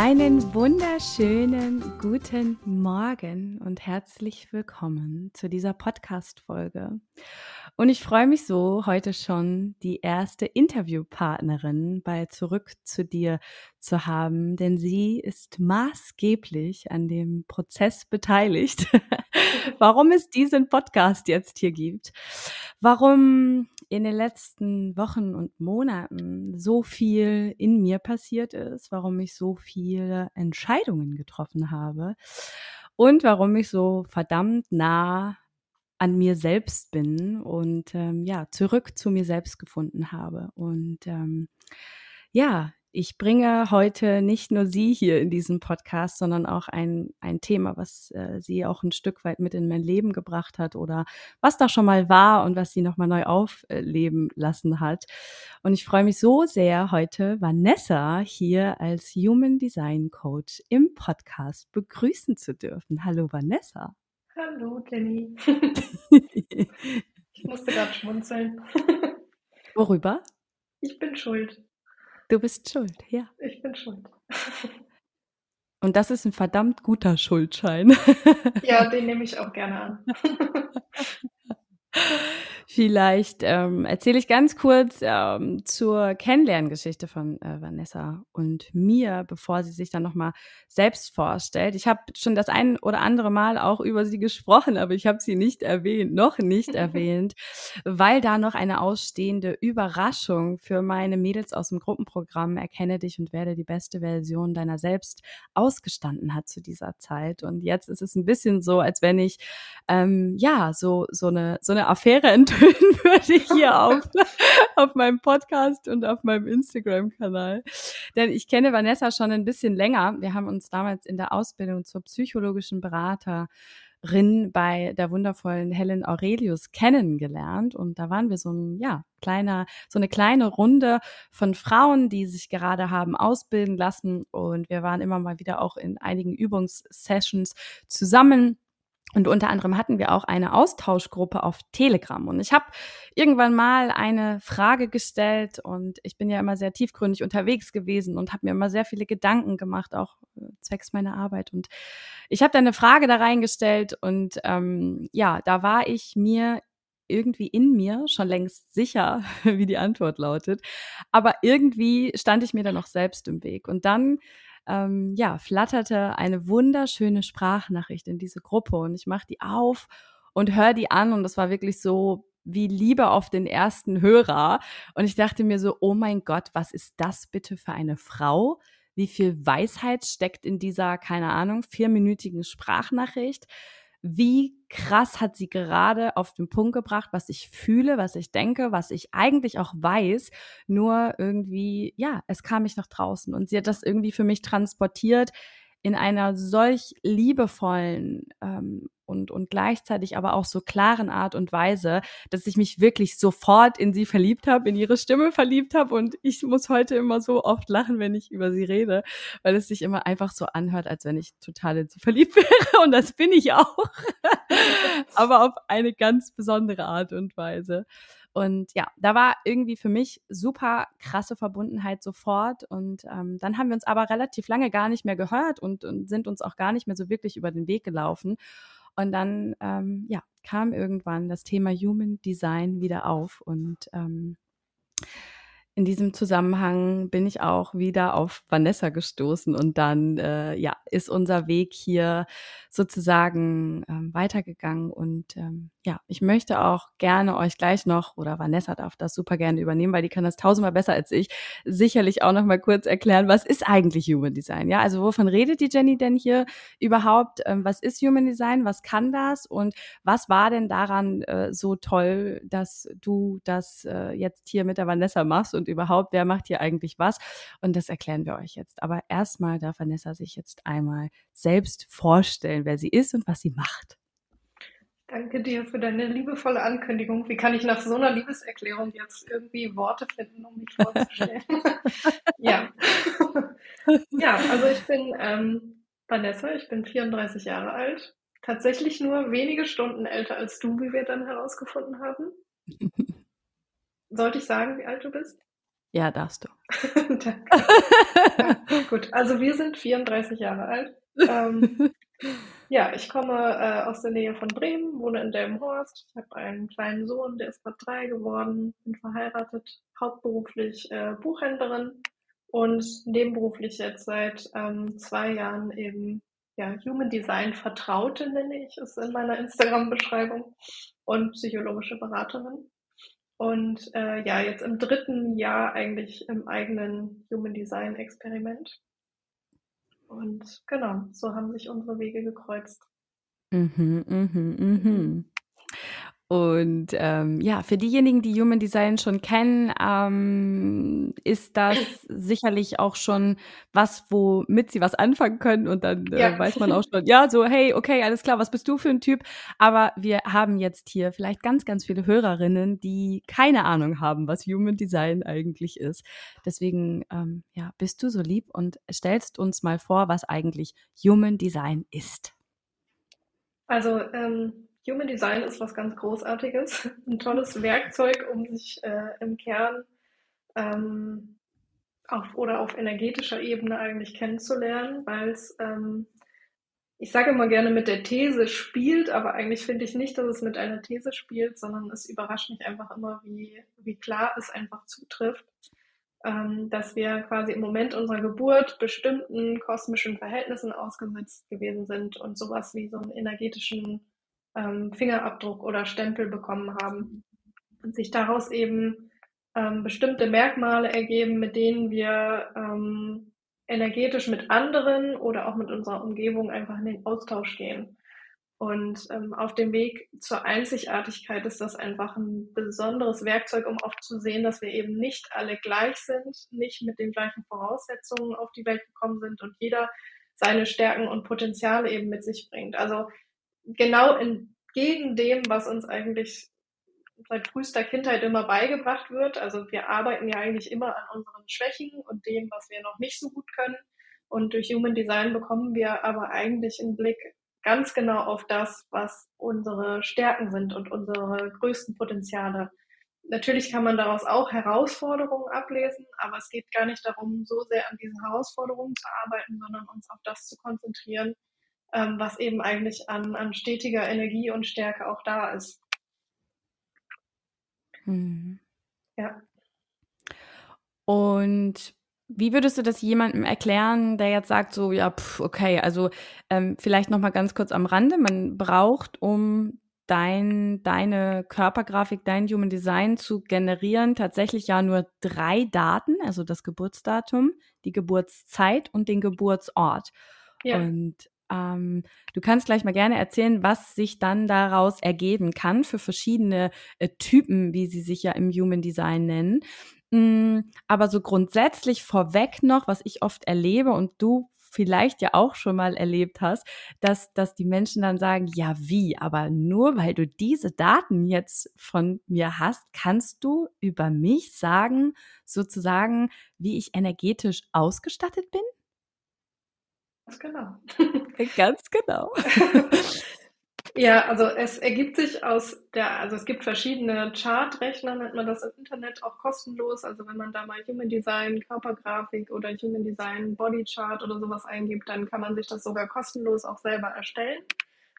Einen wunderschönen guten Morgen und herzlich willkommen zu dieser Podcast-Folge. Und ich freue mich so, heute schon die erste Interviewpartnerin bei Zurück zu dir zu haben, denn sie ist maßgeblich an dem Prozess beteiligt, warum es diesen Podcast jetzt hier gibt, warum in den letzten Wochen und Monaten so viel in mir passiert ist, warum ich so viele Entscheidungen getroffen habe und warum ich so verdammt nah an mir selbst bin und ähm, ja, zurück zu mir selbst gefunden habe. Und ähm, ja, ich bringe heute nicht nur Sie hier in diesem Podcast, sondern auch ein, ein Thema, was äh, sie auch ein Stück weit mit in mein Leben gebracht hat oder was da schon mal war und was sie nochmal neu aufleben lassen hat. Und ich freue mich so sehr, heute Vanessa hier als Human Design Coach im Podcast begrüßen zu dürfen. Hallo Vanessa. Hallo Jenny. ich musste gerade schmunzeln. Worüber? Ich bin schuld. Du bist schuld, ja. Ich bin schuld. Und das ist ein verdammt guter Schuldschein. Ja, den nehme ich auch gerne an. Vielleicht ähm, erzähle ich ganz kurz ähm, zur Kennenlerngeschichte von äh, Vanessa und mir, bevor sie sich dann nochmal selbst vorstellt. Ich habe schon das ein oder andere Mal auch über sie gesprochen, aber ich habe sie nicht erwähnt, noch nicht erwähnt, weil da noch eine ausstehende Überraschung für meine Mädels aus dem Gruppenprogramm Erkenne dich und werde die beste Version deiner selbst ausgestanden hat zu dieser Zeit. Und jetzt ist es ein bisschen so, als wenn ich ähm, ja so so eine so eine Affäre enthüllen würde hier auf, auf meinem Podcast und auf meinem Instagram-Kanal. Denn ich kenne Vanessa schon ein bisschen länger. Wir haben uns damals in der Ausbildung zur psychologischen Beraterin bei der wundervollen Helen Aurelius kennengelernt und da waren wir so ein ja kleiner so eine kleine Runde von Frauen, die sich gerade haben ausbilden lassen und wir waren immer mal wieder auch in einigen Übungssessions zusammen und unter anderem hatten wir auch eine Austauschgruppe auf Telegram. Und ich habe irgendwann mal eine Frage gestellt und ich bin ja immer sehr tiefgründig unterwegs gewesen und habe mir immer sehr viele Gedanken gemacht, auch äh, zwecks meiner Arbeit. Und ich habe da eine Frage da reingestellt und ähm, ja, da war ich mir irgendwie in mir schon längst sicher, wie die Antwort lautet. Aber irgendwie stand ich mir da noch selbst im Weg. Und dann ähm, ja, flatterte eine wunderschöne Sprachnachricht in diese Gruppe und ich mache die auf und höre die an und das war wirklich so wie Liebe auf den ersten Hörer. Und ich dachte mir so, oh mein Gott, was ist das bitte für eine Frau? Wie viel Weisheit steckt in dieser, keine Ahnung, vierminütigen Sprachnachricht? Wie krass hat sie gerade auf den Punkt gebracht, was ich fühle, was ich denke, was ich eigentlich auch weiß. Nur irgendwie, ja, es kam mich nach draußen und sie hat das irgendwie für mich transportiert in einer solch liebevollen ähm, und, und gleichzeitig aber auch so klaren Art und Weise, dass ich mich wirklich sofort in sie verliebt habe, in ihre Stimme verliebt habe und ich muss heute immer so oft lachen, wenn ich über sie rede, weil es sich immer einfach so anhört, als wenn ich total in sie verliebt wäre und das bin ich auch, aber auf eine ganz besondere Art und Weise. Und ja, da war irgendwie für mich super krasse Verbundenheit sofort. Und ähm, dann haben wir uns aber relativ lange gar nicht mehr gehört und, und sind uns auch gar nicht mehr so wirklich über den Weg gelaufen. Und dann, ähm, ja, kam irgendwann das Thema Human Design wieder auf und ähm, in diesem Zusammenhang bin ich auch wieder auf Vanessa gestoßen und dann äh, ja ist unser Weg hier sozusagen ähm, weitergegangen und ähm, ja ich möchte auch gerne euch gleich noch oder Vanessa darf das super gerne übernehmen, weil die kann das tausendmal besser als ich sicherlich auch noch mal kurz erklären, was ist eigentlich Human Design? Ja, also wovon redet die Jenny denn hier überhaupt? Ähm, was ist Human Design? Was kann das und was war denn daran äh, so toll, dass du das äh, jetzt hier mit der Vanessa machst und und überhaupt, wer macht hier eigentlich was? Und das erklären wir euch jetzt. Aber erstmal darf Vanessa sich jetzt einmal selbst vorstellen, wer sie ist und was sie macht. Danke dir für deine liebevolle Ankündigung. Wie kann ich nach so einer Liebeserklärung jetzt irgendwie Worte finden, um mich vorzustellen? ja. ja, also ich bin ähm, Vanessa, ich bin 34 Jahre alt. Tatsächlich nur wenige Stunden älter als du, wie wir dann herausgefunden haben. Sollte ich sagen, wie alt du bist? Ja, darfst du. Danke. Ja, gut, also wir sind 34 Jahre alt. Ähm, ja, ich komme äh, aus der Nähe von Bremen, wohne in Delmenhorst. Ich habe einen kleinen Sohn, der ist gerade drei geworden, bin verheiratet, hauptberuflich äh, Buchhändlerin und nebenberuflich jetzt seit ähm, zwei Jahren eben ja, Human Design Vertraute, nenne ich es in meiner Instagram-Beschreibung, und psychologische Beraterin. Und äh, ja, jetzt im dritten Jahr eigentlich im eigenen Human Design Experiment. Und genau, so haben sich unsere Wege gekreuzt. Mhm, mhm, mhm. Und ähm, ja, für diejenigen, die Human Design schon kennen, ähm, ist das sicherlich auch schon was, womit sie was anfangen können. Und dann äh, ja. weiß man auch schon, ja, so, hey, okay, alles klar, was bist du für ein Typ? Aber wir haben jetzt hier vielleicht ganz, ganz viele Hörerinnen, die keine Ahnung haben, was Human Design eigentlich ist. Deswegen, ähm, ja, bist du so lieb und stellst uns mal vor, was eigentlich Human Design ist. Also, ähm, Human Design ist was ganz Großartiges, ein tolles Werkzeug, um sich äh, im Kern ähm, auf, oder auf energetischer Ebene eigentlich kennenzulernen, weil es, ähm, ich sage immer gerne mit der These spielt, aber eigentlich finde ich nicht, dass es mit einer These spielt, sondern es überrascht mich einfach immer, wie, wie klar es einfach zutrifft, ähm, dass wir quasi im Moment unserer Geburt bestimmten kosmischen Verhältnissen ausgesetzt gewesen sind und sowas wie so einen energetischen ähm, Fingerabdruck oder Stempel bekommen haben und sich daraus eben ähm, bestimmte Merkmale ergeben, mit denen wir ähm, energetisch mit anderen oder auch mit unserer Umgebung einfach in den Austausch gehen. Und ähm, auf dem Weg zur Einzigartigkeit ist das einfach ein besonderes Werkzeug, um auch zu sehen, dass wir eben nicht alle gleich sind, nicht mit den gleichen Voraussetzungen auf die Welt gekommen sind und jeder seine Stärken und Potenziale eben mit sich bringt. Also genau entgegen dem, was uns eigentlich seit frühester Kindheit immer beigebracht wird. Also wir arbeiten ja eigentlich immer an unseren Schwächen und dem, was wir noch nicht so gut können. Und durch Human Design bekommen wir aber eigentlich einen Blick ganz genau auf das, was unsere Stärken sind und unsere größten Potenziale. Natürlich kann man daraus auch Herausforderungen ablesen, aber es geht gar nicht darum, so sehr an diesen Herausforderungen zu arbeiten, sondern uns auf das zu konzentrieren, ähm, was eben eigentlich an, an stetiger Energie und Stärke auch da ist. Mhm. Ja. Und wie würdest du das jemandem erklären, der jetzt sagt, so, ja, pff, okay, also ähm, vielleicht noch mal ganz kurz am Rande, man braucht, um dein, deine Körpergrafik, dein Human Design zu generieren, tatsächlich ja nur drei Daten, also das Geburtsdatum, die Geburtszeit und den Geburtsort. Ja. Und ähm, du kannst gleich mal gerne erzählen, was sich dann daraus ergeben kann für verschiedene äh, Typen, wie sie sich ja im Human Design nennen. Mm, aber so grundsätzlich vorweg noch, was ich oft erlebe und du vielleicht ja auch schon mal erlebt hast, dass, dass die Menschen dann sagen, ja wie, aber nur weil du diese Daten jetzt von mir hast, kannst du über mich sagen, sozusagen, wie ich energetisch ausgestattet bin? Ganz genau. Ganz genau. Ja, also es ergibt sich aus der, also es gibt verschiedene Chartrechner, nennt man das im Internet auch kostenlos. Also wenn man da mal Human Design Körpergrafik oder Human Design Body Chart oder sowas eingibt, dann kann man sich das sogar kostenlos auch selber erstellen.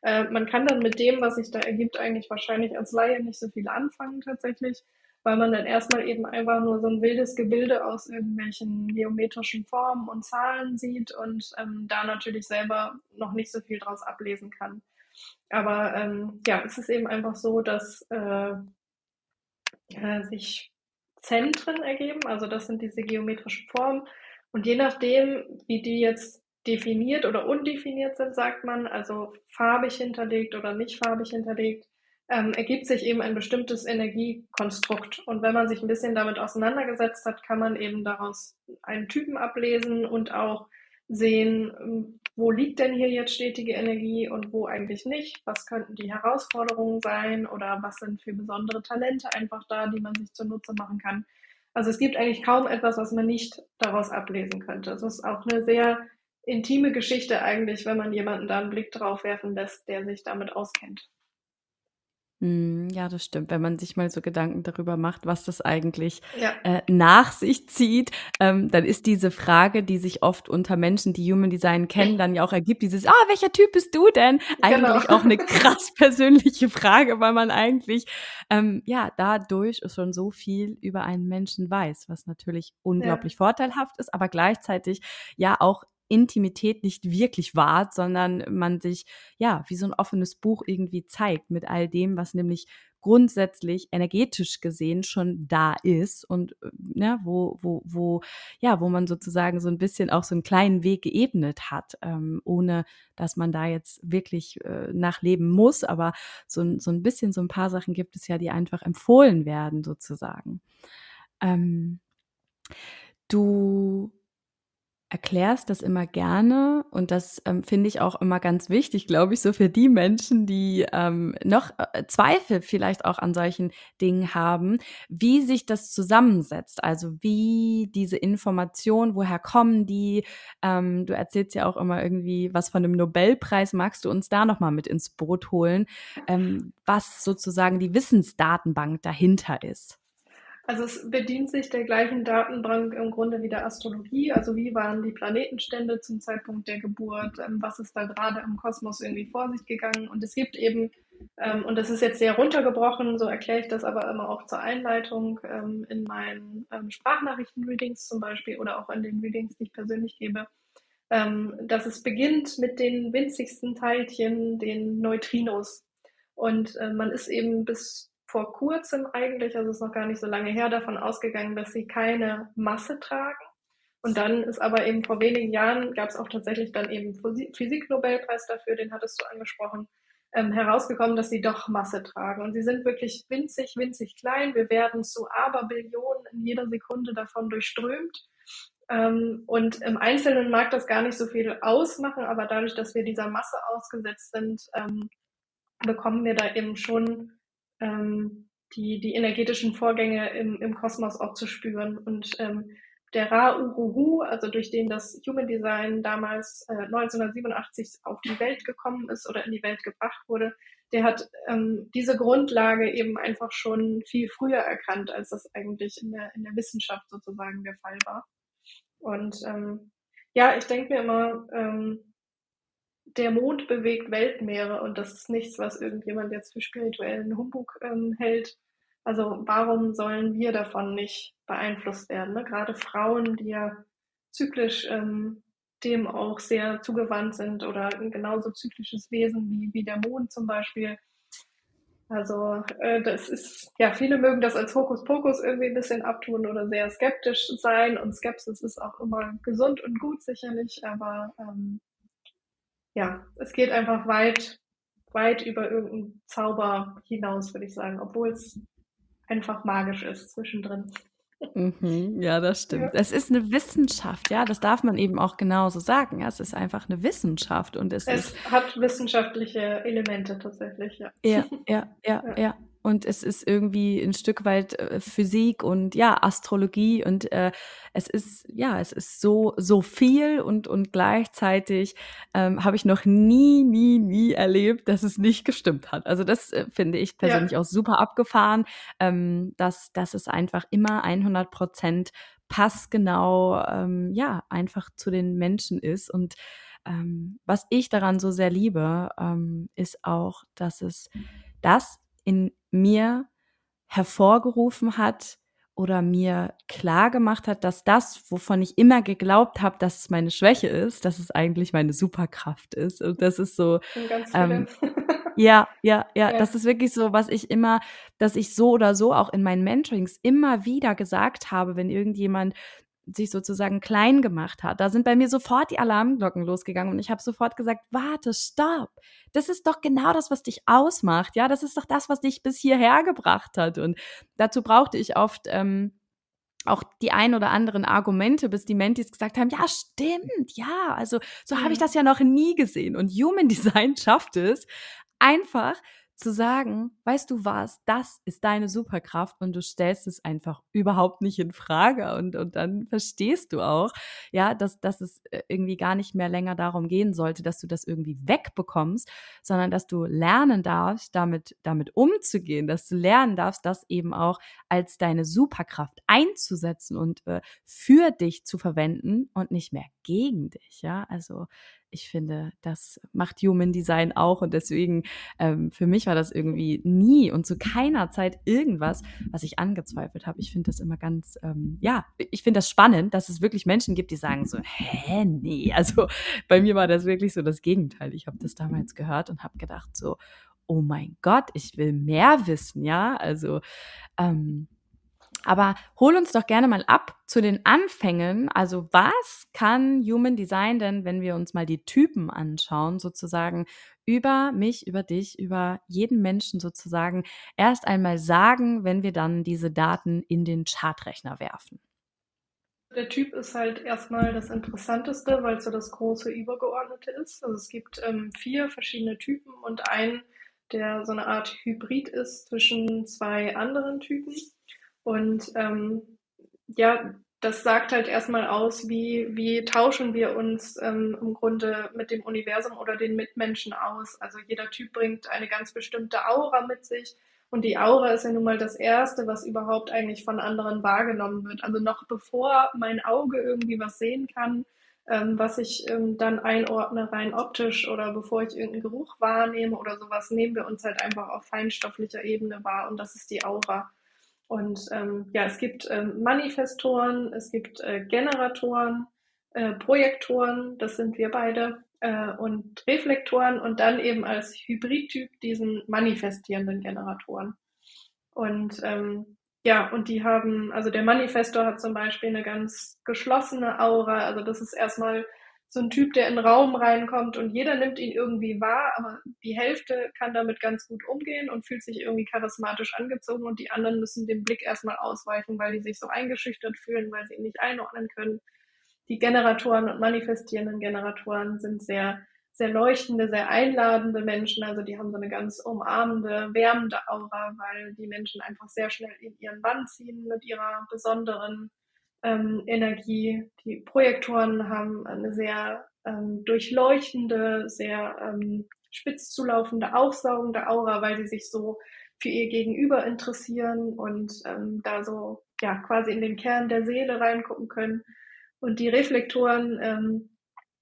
Äh, man kann dann mit dem, was sich da ergibt, eigentlich wahrscheinlich als Laie nicht so viel anfangen tatsächlich weil man dann erstmal eben einfach nur so ein wildes Gebilde aus irgendwelchen geometrischen Formen und Zahlen sieht und ähm, da natürlich selber noch nicht so viel draus ablesen kann. Aber ähm, ja, es ist eben einfach so, dass äh, äh, sich Zentren ergeben, also das sind diese geometrischen Formen. Und je nachdem, wie die jetzt definiert oder undefiniert sind, sagt man, also farbig hinterlegt oder nicht farbig hinterlegt, ähm, ergibt sich eben ein bestimmtes Energiekonstrukt. Und wenn man sich ein bisschen damit auseinandergesetzt hat, kann man eben daraus einen Typen ablesen und auch sehen, ähm, wo liegt denn hier jetzt stetige Energie und wo eigentlich nicht, was könnten die Herausforderungen sein oder was sind für besondere Talente einfach da, die man sich zunutze machen kann. Also es gibt eigentlich kaum etwas, was man nicht daraus ablesen könnte. Es ist auch eine sehr intime Geschichte eigentlich, wenn man jemanden da einen Blick drauf werfen lässt, der sich damit auskennt. Hm, ja, das stimmt. Wenn man sich mal so Gedanken darüber macht, was das eigentlich ja. äh, nach sich zieht, ähm, dann ist diese Frage, die sich oft unter Menschen, die Human Design kennen, dann ja auch ergibt, dieses, ah, welcher Typ bist du denn? Eigentlich genau. auch eine krass persönliche Frage, weil man eigentlich, ähm, ja, dadurch schon so viel über einen Menschen weiß, was natürlich unglaublich ja. vorteilhaft ist, aber gleichzeitig ja auch Intimität nicht wirklich wahrt, sondern man sich ja wie so ein offenes Buch irgendwie zeigt mit all dem, was nämlich grundsätzlich energetisch gesehen schon da ist und ne, wo, wo, wo, ja, wo man sozusagen so ein bisschen auch so einen kleinen Weg geebnet hat, ähm, ohne dass man da jetzt wirklich äh, nachleben muss. Aber so, so ein bisschen, so ein paar Sachen gibt es ja, die einfach empfohlen werden, sozusagen. Ähm, du erklärst das immer gerne und das ähm, finde ich auch immer ganz wichtig, glaube ich, so für die Menschen, die ähm, noch äh, Zweifel vielleicht auch an solchen Dingen haben, wie sich das zusammensetzt, also wie diese Informationen, woher kommen die? Ähm, du erzählst ja auch immer irgendwie was von dem Nobelpreis, magst du uns da nochmal mit ins Boot holen, ähm, was sozusagen die Wissensdatenbank dahinter ist? Also es bedient sich der gleichen Datenbank im Grunde wie der Astrologie. Also wie waren die Planetenstände zum Zeitpunkt der Geburt? Ähm, was ist da gerade im Kosmos irgendwie vor sich gegangen? Und es gibt eben, ähm, und das ist jetzt sehr runtergebrochen, so erkläre ich das aber immer auch zur Einleitung ähm, in meinen Sprachnachrichten-Readings zum Beispiel oder auch in den Readings, die ich persönlich gebe, dass es beginnt mit den winzigsten Teilchen, den Neutrinos. Und man ist eben bis vor kurzem eigentlich, also ist noch gar nicht so lange her, davon ausgegangen, dass sie keine Masse tragen. Und dann ist aber eben vor wenigen Jahren, gab es auch tatsächlich dann eben Physik-Nobelpreis dafür, den hattest du angesprochen, ähm, herausgekommen, dass sie doch Masse tragen. Und sie sind wirklich winzig, winzig klein. Wir werden zu Aberbillionen in jeder Sekunde davon durchströmt. Ähm, und im Einzelnen mag das gar nicht so viel ausmachen, aber dadurch, dass wir dieser Masse ausgesetzt sind, ähm, bekommen wir da eben schon ähm, die, die energetischen Vorgänge im, im Kosmos auch zu spüren. Und ähm, der Ra-Uruhu, also durch den das Human Design damals äh, 1987 auf die Welt gekommen ist oder in die Welt gebracht wurde, der hat ähm, diese Grundlage eben einfach schon viel früher erkannt, als das eigentlich in der, in der Wissenschaft sozusagen der Fall war. Und ähm, ja, ich denke mir immer, ähm, der Mond bewegt Weltmeere und das ist nichts, was irgendjemand jetzt für spirituellen Humbug ähm, hält. Also warum sollen wir davon nicht beeinflusst werden? Ne? Gerade Frauen, die ja zyklisch ähm, dem auch sehr zugewandt sind oder ein genauso zyklisches Wesen wie, wie der Mond zum Beispiel. Also äh, das ist, ja, viele mögen das als Hokuspokus irgendwie ein bisschen abtun oder sehr skeptisch sein und Skepsis ist auch immer gesund und gut sicherlich, aber ähm, ja, es geht einfach weit, weit über irgendeinen Zauber hinaus, würde ich sagen, obwohl es einfach magisch ist zwischendrin. Mhm, ja, das stimmt. Ja. Es ist eine Wissenschaft, ja, das darf man eben auch genauso sagen. Ja, es ist einfach eine Wissenschaft und es, es ist, hat wissenschaftliche Elemente tatsächlich, ja. Ja, ja, ja, ja. ja und es ist irgendwie ein Stück weit äh, Physik und ja Astrologie und äh, es ist ja es ist so so viel und und gleichzeitig ähm, habe ich noch nie nie nie erlebt, dass es nicht gestimmt hat. Also das äh, finde ich persönlich ja. auch super abgefahren, ähm, dass dass es einfach immer 100 Prozent passgenau ähm, ja einfach zu den Menschen ist und ähm, was ich daran so sehr liebe, ähm, ist auch, dass es das in mir hervorgerufen hat oder mir klar gemacht hat, dass das, wovon ich immer geglaubt habe, dass es meine Schwäche ist, dass es eigentlich meine Superkraft ist. Und das ist so. Ähm, ja, ja, ja, ja, das ist wirklich so, was ich immer, dass ich so oder so auch in meinen Mentorings immer wieder gesagt habe, wenn irgendjemand sich sozusagen klein gemacht hat, da sind bei mir sofort die Alarmglocken losgegangen und ich habe sofort gesagt, warte, stopp. Das ist doch genau das, was dich ausmacht. Ja, das ist doch das, was dich bis hierher gebracht hat. Und dazu brauchte ich oft ähm, auch die ein oder anderen Argumente, bis die Mentis gesagt haben, ja, stimmt, ja, also so mhm. habe ich mhm. das ja noch nie gesehen. Und Human Design schafft es, einfach zu sagen, weißt du was, das ist deine Superkraft und du stellst es einfach überhaupt nicht in Frage und, und dann verstehst du auch, ja, dass, dass es äh, irgendwie gar nicht mehr länger darum gehen sollte, dass du das irgendwie wegbekommst, sondern dass du lernen darfst, damit, damit umzugehen, dass du lernen darfst, das eben auch als deine Superkraft einzusetzen und äh, für dich zu verwenden und nicht mehr gegen dich, ja, also ich finde, das macht Human Design auch und deswegen ähm, für mich war das irgendwie nie und zu keiner Zeit irgendwas, was ich angezweifelt habe. Ich finde das immer ganz, ähm, ja, ich finde das spannend, dass es wirklich Menschen gibt, die sagen so, hä, nee, also bei mir war das wirklich so das Gegenteil. Ich habe das damals gehört und habe gedacht so, oh mein Gott, ich will mehr wissen, ja, also ähm, aber hol uns doch gerne mal ab zu den Anfängen. Also was kann Human Design denn, wenn wir uns mal die Typen anschauen, sozusagen über mich, über dich, über jeden Menschen sozusagen erst einmal sagen, wenn wir dann diese Daten in den Chartrechner werfen? Der Typ ist halt erstmal das Interessanteste, weil es so das große Übergeordnete ist. Also es gibt ähm, vier verschiedene Typen und einen, der so eine Art Hybrid ist zwischen zwei anderen Typen. Und ähm, ja, das sagt halt erstmal aus, wie, wie tauschen wir uns ähm, im Grunde mit dem Universum oder den Mitmenschen aus. Also jeder Typ bringt eine ganz bestimmte Aura mit sich. Und die Aura ist ja nun mal das Erste, was überhaupt eigentlich von anderen wahrgenommen wird. Also noch bevor mein Auge irgendwie was sehen kann, ähm, was ich ähm, dann einordne rein optisch oder bevor ich irgendeinen Geruch wahrnehme oder sowas, nehmen wir uns halt einfach auf feinstofflicher Ebene wahr. Und das ist die Aura. Und ähm, ja, es gibt ähm, Manifestoren, es gibt äh, Generatoren, äh, Projektoren, das sind wir beide, äh, und Reflektoren und dann eben als Hybridtyp diesen manifestierenden Generatoren. Und ähm, ja, und die haben, also der Manifestor hat zum Beispiel eine ganz geschlossene Aura, also das ist erstmal so ein Typ, der in den Raum reinkommt und jeder nimmt ihn irgendwie wahr, aber die Hälfte kann damit ganz gut umgehen und fühlt sich irgendwie charismatisch angezogen und die anderen müssen dem Blick erstmal ausweichen, weil die sich so eingeschüchtert fühlen, weil sie ihn nicht einordnen können. Die Generatoren und manifestierenden Generatoren sind sehr, sehr leuchtende, sehr einladende Menschen, also die haben so eine ganz umarmende, wärmende Aura, weil die Menschen einfach sehr schnell in ihren Bann ziehen mit ihrer besonderen ähm, Energie. Die Projektoren haben eine sehr ähm, durchleuchtende, sehr ähm, spitz zulaufende, aufsaugende Aura, weil sie sich so für ihr Gegenüber interessieren und ähm, da so ja quasi in den Kern der Seele reingucken können. Und die Reflektoren, ähm,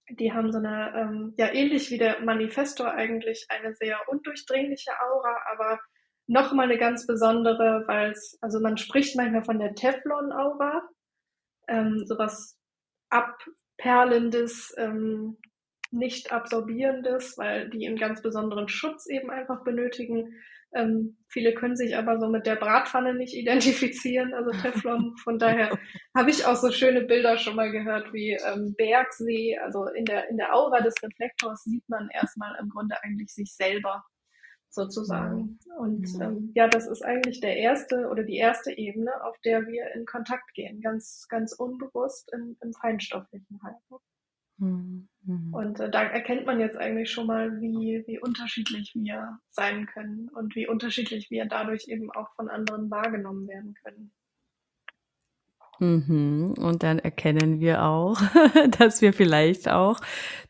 die haben so eine, ähm, ja ähnlich wie der Manifestor eigentlich eine sehr undurchdringliche Aura, aber nochmal eine ganz besondere, weil es, also man spricht manchmal von der Teflon-Aura, ähm, sowas Abperlendes, ähm, nicht absorbierendes, weil die einen ganz besonderen Schutz eben einfach benötigen. Ähm, viele können sich aber so mit der Bratpfanne nicht identifizieren, also Teflon. Von daher habe ich auch so schöne Bilder schon mal gehört wie ähm, Bergsee. Also in der, in der Aura des Reflektors sieht man erstmal im Grunde eigentlich sich selber sozusagen. Und ja. ähm, ja, das ist eigentlich der erste oder die erste Ebene, auf der wir in Kontakt gehen, ganz, ganz unbewusst im, im feinstofflichen Halten. Mhm. Und äh, da erkennt man jetzt eigentlich schon mal, wie, wie unterschiedlich wir sein können und wie unterschiedlich wir dadurch eben auch von anderen wahrgenommen werden können. Mhm. Und dann erkennen wir auch, dass wir vielleicht auch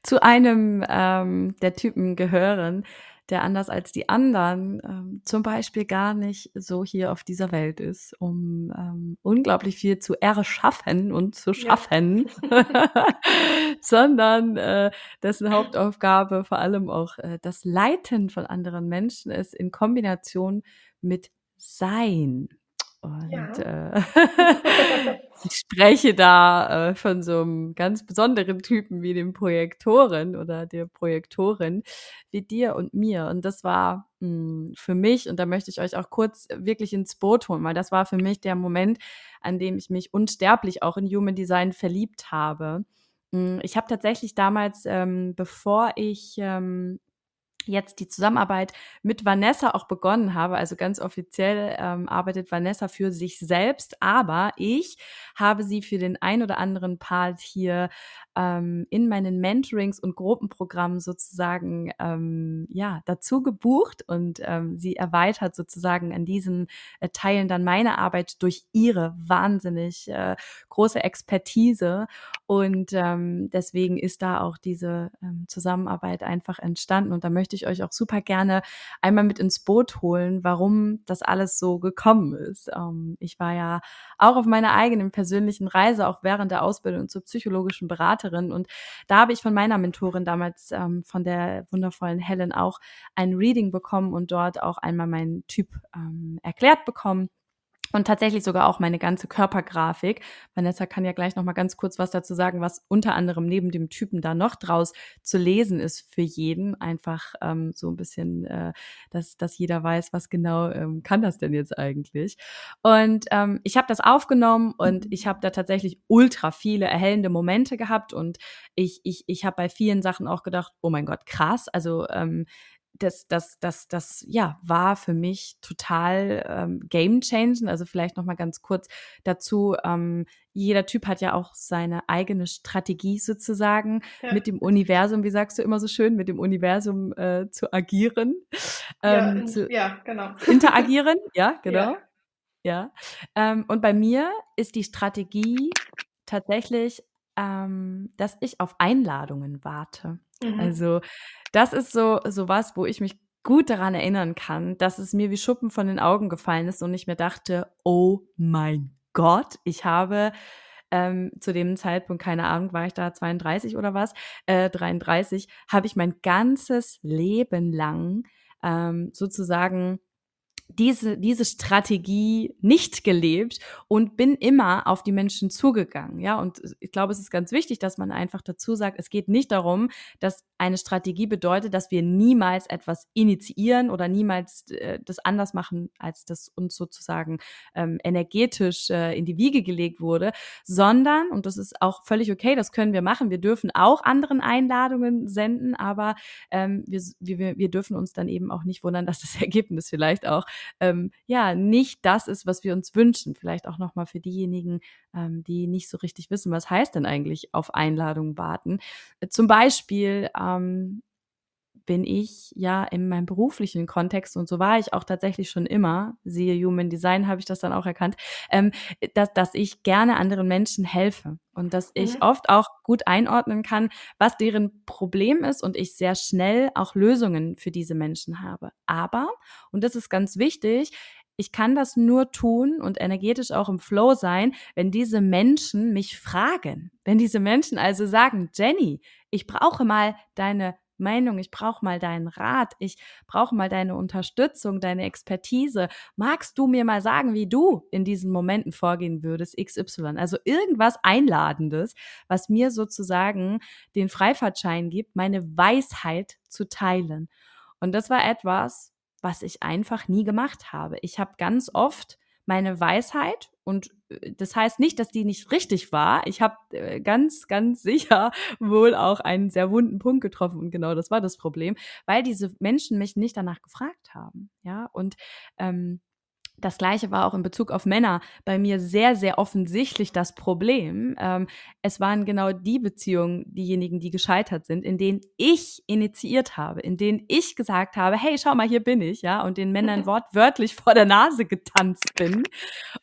zu einem ähm, der Typen gehören, der anders als die anderen ähm, zum Beispiel gar nicht so hier auf dieser Welt ist, um ähm, unglaublich viel zu erschaffen und zu schaffen, ja. sondern äh, dessen Hauptaufgabe vor allem auch äh, das Leiten von anderen Menschen ist in Kombination mit Sein. Und ja. äh, ich spreche da äh, von so einem ganz besonderen Typen wie dem Projektoren oder der Projektorin wie dir und mir. Und das war mh, hm, für mich, und da möchte ich euch auch kurz wirklich ins Boot holen, weil das war für mich der Moment, an dem ich mich unsterblich auch in Human Design verliebt habe. Hm, ich habe tatsächlich damals, ähm, bevor ich ähm, jetzt die Zusammenarbeit mit Vanessa auch begonnen habe. Also ganz offiziell ähm, arbeitet Vanessa für sich selbst, aber ich habe sie für den ein oder anderen Part hier ähm, in meinen Mentorings und Gruppenprogrammen sozusagen ähm, ja dazu gebucht und ähm, sie erweitert sozusagen an diesen äh, Teilen dann meine Arbeit durch ihre wahnsinnig äh, große Expertise und ähm, deswegen ist da auch diese ähm, Zusammenarbeit einfach entstanden und da möchte ich euch auch super gerne einmal mit ins Boot holen, warum das alles so gekommen ist. Ähm, ich war ja auch auf meiner eigenen persönlichen Reise, auch während der Ausbildung zur psychologischen Beraterin. Und da habe ich von meiner Mentorin damals, ähm, von der wundervollen Helen, auch ein Reading bekommen und dort auch einmal meinen Typ ähm, erklärt bekommen und tatsächlich sogar auch meine ganze Körpergrafik. Vanessa kann ja gleich noch mal ganz kurz was dazu sagen, was unter anderem neben dem Typen da noch draus zu lesen ist für jeden. Einfach ähm, so ein bisschen, äh, dass, dass jeder weiß, was genau ähm, kann das denn jetzt eigentlich. Und ähm, ich habe das aufgenommen und ich habe da tatsächlich ultra viele erhellende Momente gehabt und ich, ich, ich habe bei vielen Sachen auch gedacht, oh mein Gott, krass. Also ähm, das, das, das, das, ja, war für mich total ähm, game changing. Also vielleicht noch mal ganz kurz dazu. Ähm, jeder Typ hat ja auch seine eigene Strategie sozusagen, ja. mit dem Universum, wie sagst du immer so schön, mit dem Universum äh, zu agieren. Ähm, ja, zu ja, genau. Interagieren, ja, genau. Ja. ja. Ähm, und bei mir ist die Strategie tatsächlich, ähm, dass ich auf Einladungen warte. Mhm. Also das ist so, so was, wo ich mich gut daran erinnern kann, dass es mir wie Schuppen von den Augen gefallen ist und ich mir dachte, oh mein Gott, ich habe ähm, zu dem Zeitpunkt, keine Ahnung, war ich da 32 oder was, äh, 33, habe ich mein ganzes Leben lang ähm, sozusagen diese, diese Strategie nicht gelebt und bin immer auf die Menschen zugegangen. Ja, und ich glaube, es ist ganz wichtig, dass man einfach dazu sagt, es geht nicht darum, dass eine Strategie bedeutet, dass wir niemals etwas initiieren oder niemals äh, das anders machen, als das uns sozusagen ähm, energetisch äh, in die Wiege gelegt wurde, sondern, und das ist auch völlig okay, das können wir machen, wir dürfen auch anderen Einladungen senden, aber ähm, wir, wir, wir dürfen uns dann eben auch nicht wundern, dass das Ergebnis vielleicht auch ähm, ja nicht das ist, was wir uns wünschen. Vielleicht auch nochmal für diejenigen, ähm, die nicht so richtig wissen, was heißt denn eigentlich auf Einladungen warten. Äh, zum Beispiel ähm, bin ich ja in meinem beruflichen Kontext und so war ich auch tatsächlich schon immer, siehe Human Design habe ich das dann auch erkannt, ähm, dass, dass ich gerne anderen Menschen helfe und dass ich mhm. oft auch gut einordnen kann, was deren Problem ist und ich sehr schnell auch Lösungen für diese Menschen habe. Aber, und das ist ganz wichtig, ich kann das nur tun und energetisch auch im Flow sein, wenn diese Menschen mich fragen. Wenn diese Menschen also sagen, Jenny, ich brauche mal deine Meinung, ich brauche mal deinen Rat, ich brauche mal deine Unterstützung, deine Expertise. Magst du mir mal sagen, wie du in diesen Momenten vorgehen würdest, XY? Also irgendwas Einladendes, was mir sozusagen den Freifahrtschein gibt, meine Weisheit zu teilen. Und das war etwas, was ich einfach nie gemacht habe. Ich habe ganz oft meine Weisheit und äh, das heißt nicht, dass die nicht richtig war. Ich habe äh, ganz, ganz sicher wohl auch einen sehr wunden Punkt getroffen und genau das war das Problem, weil diese Menschen mich nicht danach gefragt haben. Ja, und ähm, das gleiche war auch in Bezug auf Männer bei mir sehr, sehr offensichtlich das Problem. Ähm, es waren genau die Beziehungen, diejenigen, die gescheitert sind, in denen ich initiiert habe, in denen ich gesagt habe, hey, schau mal, hier bin ich, ja, und den Männern wortwörtlich vor der Nase getanzt bin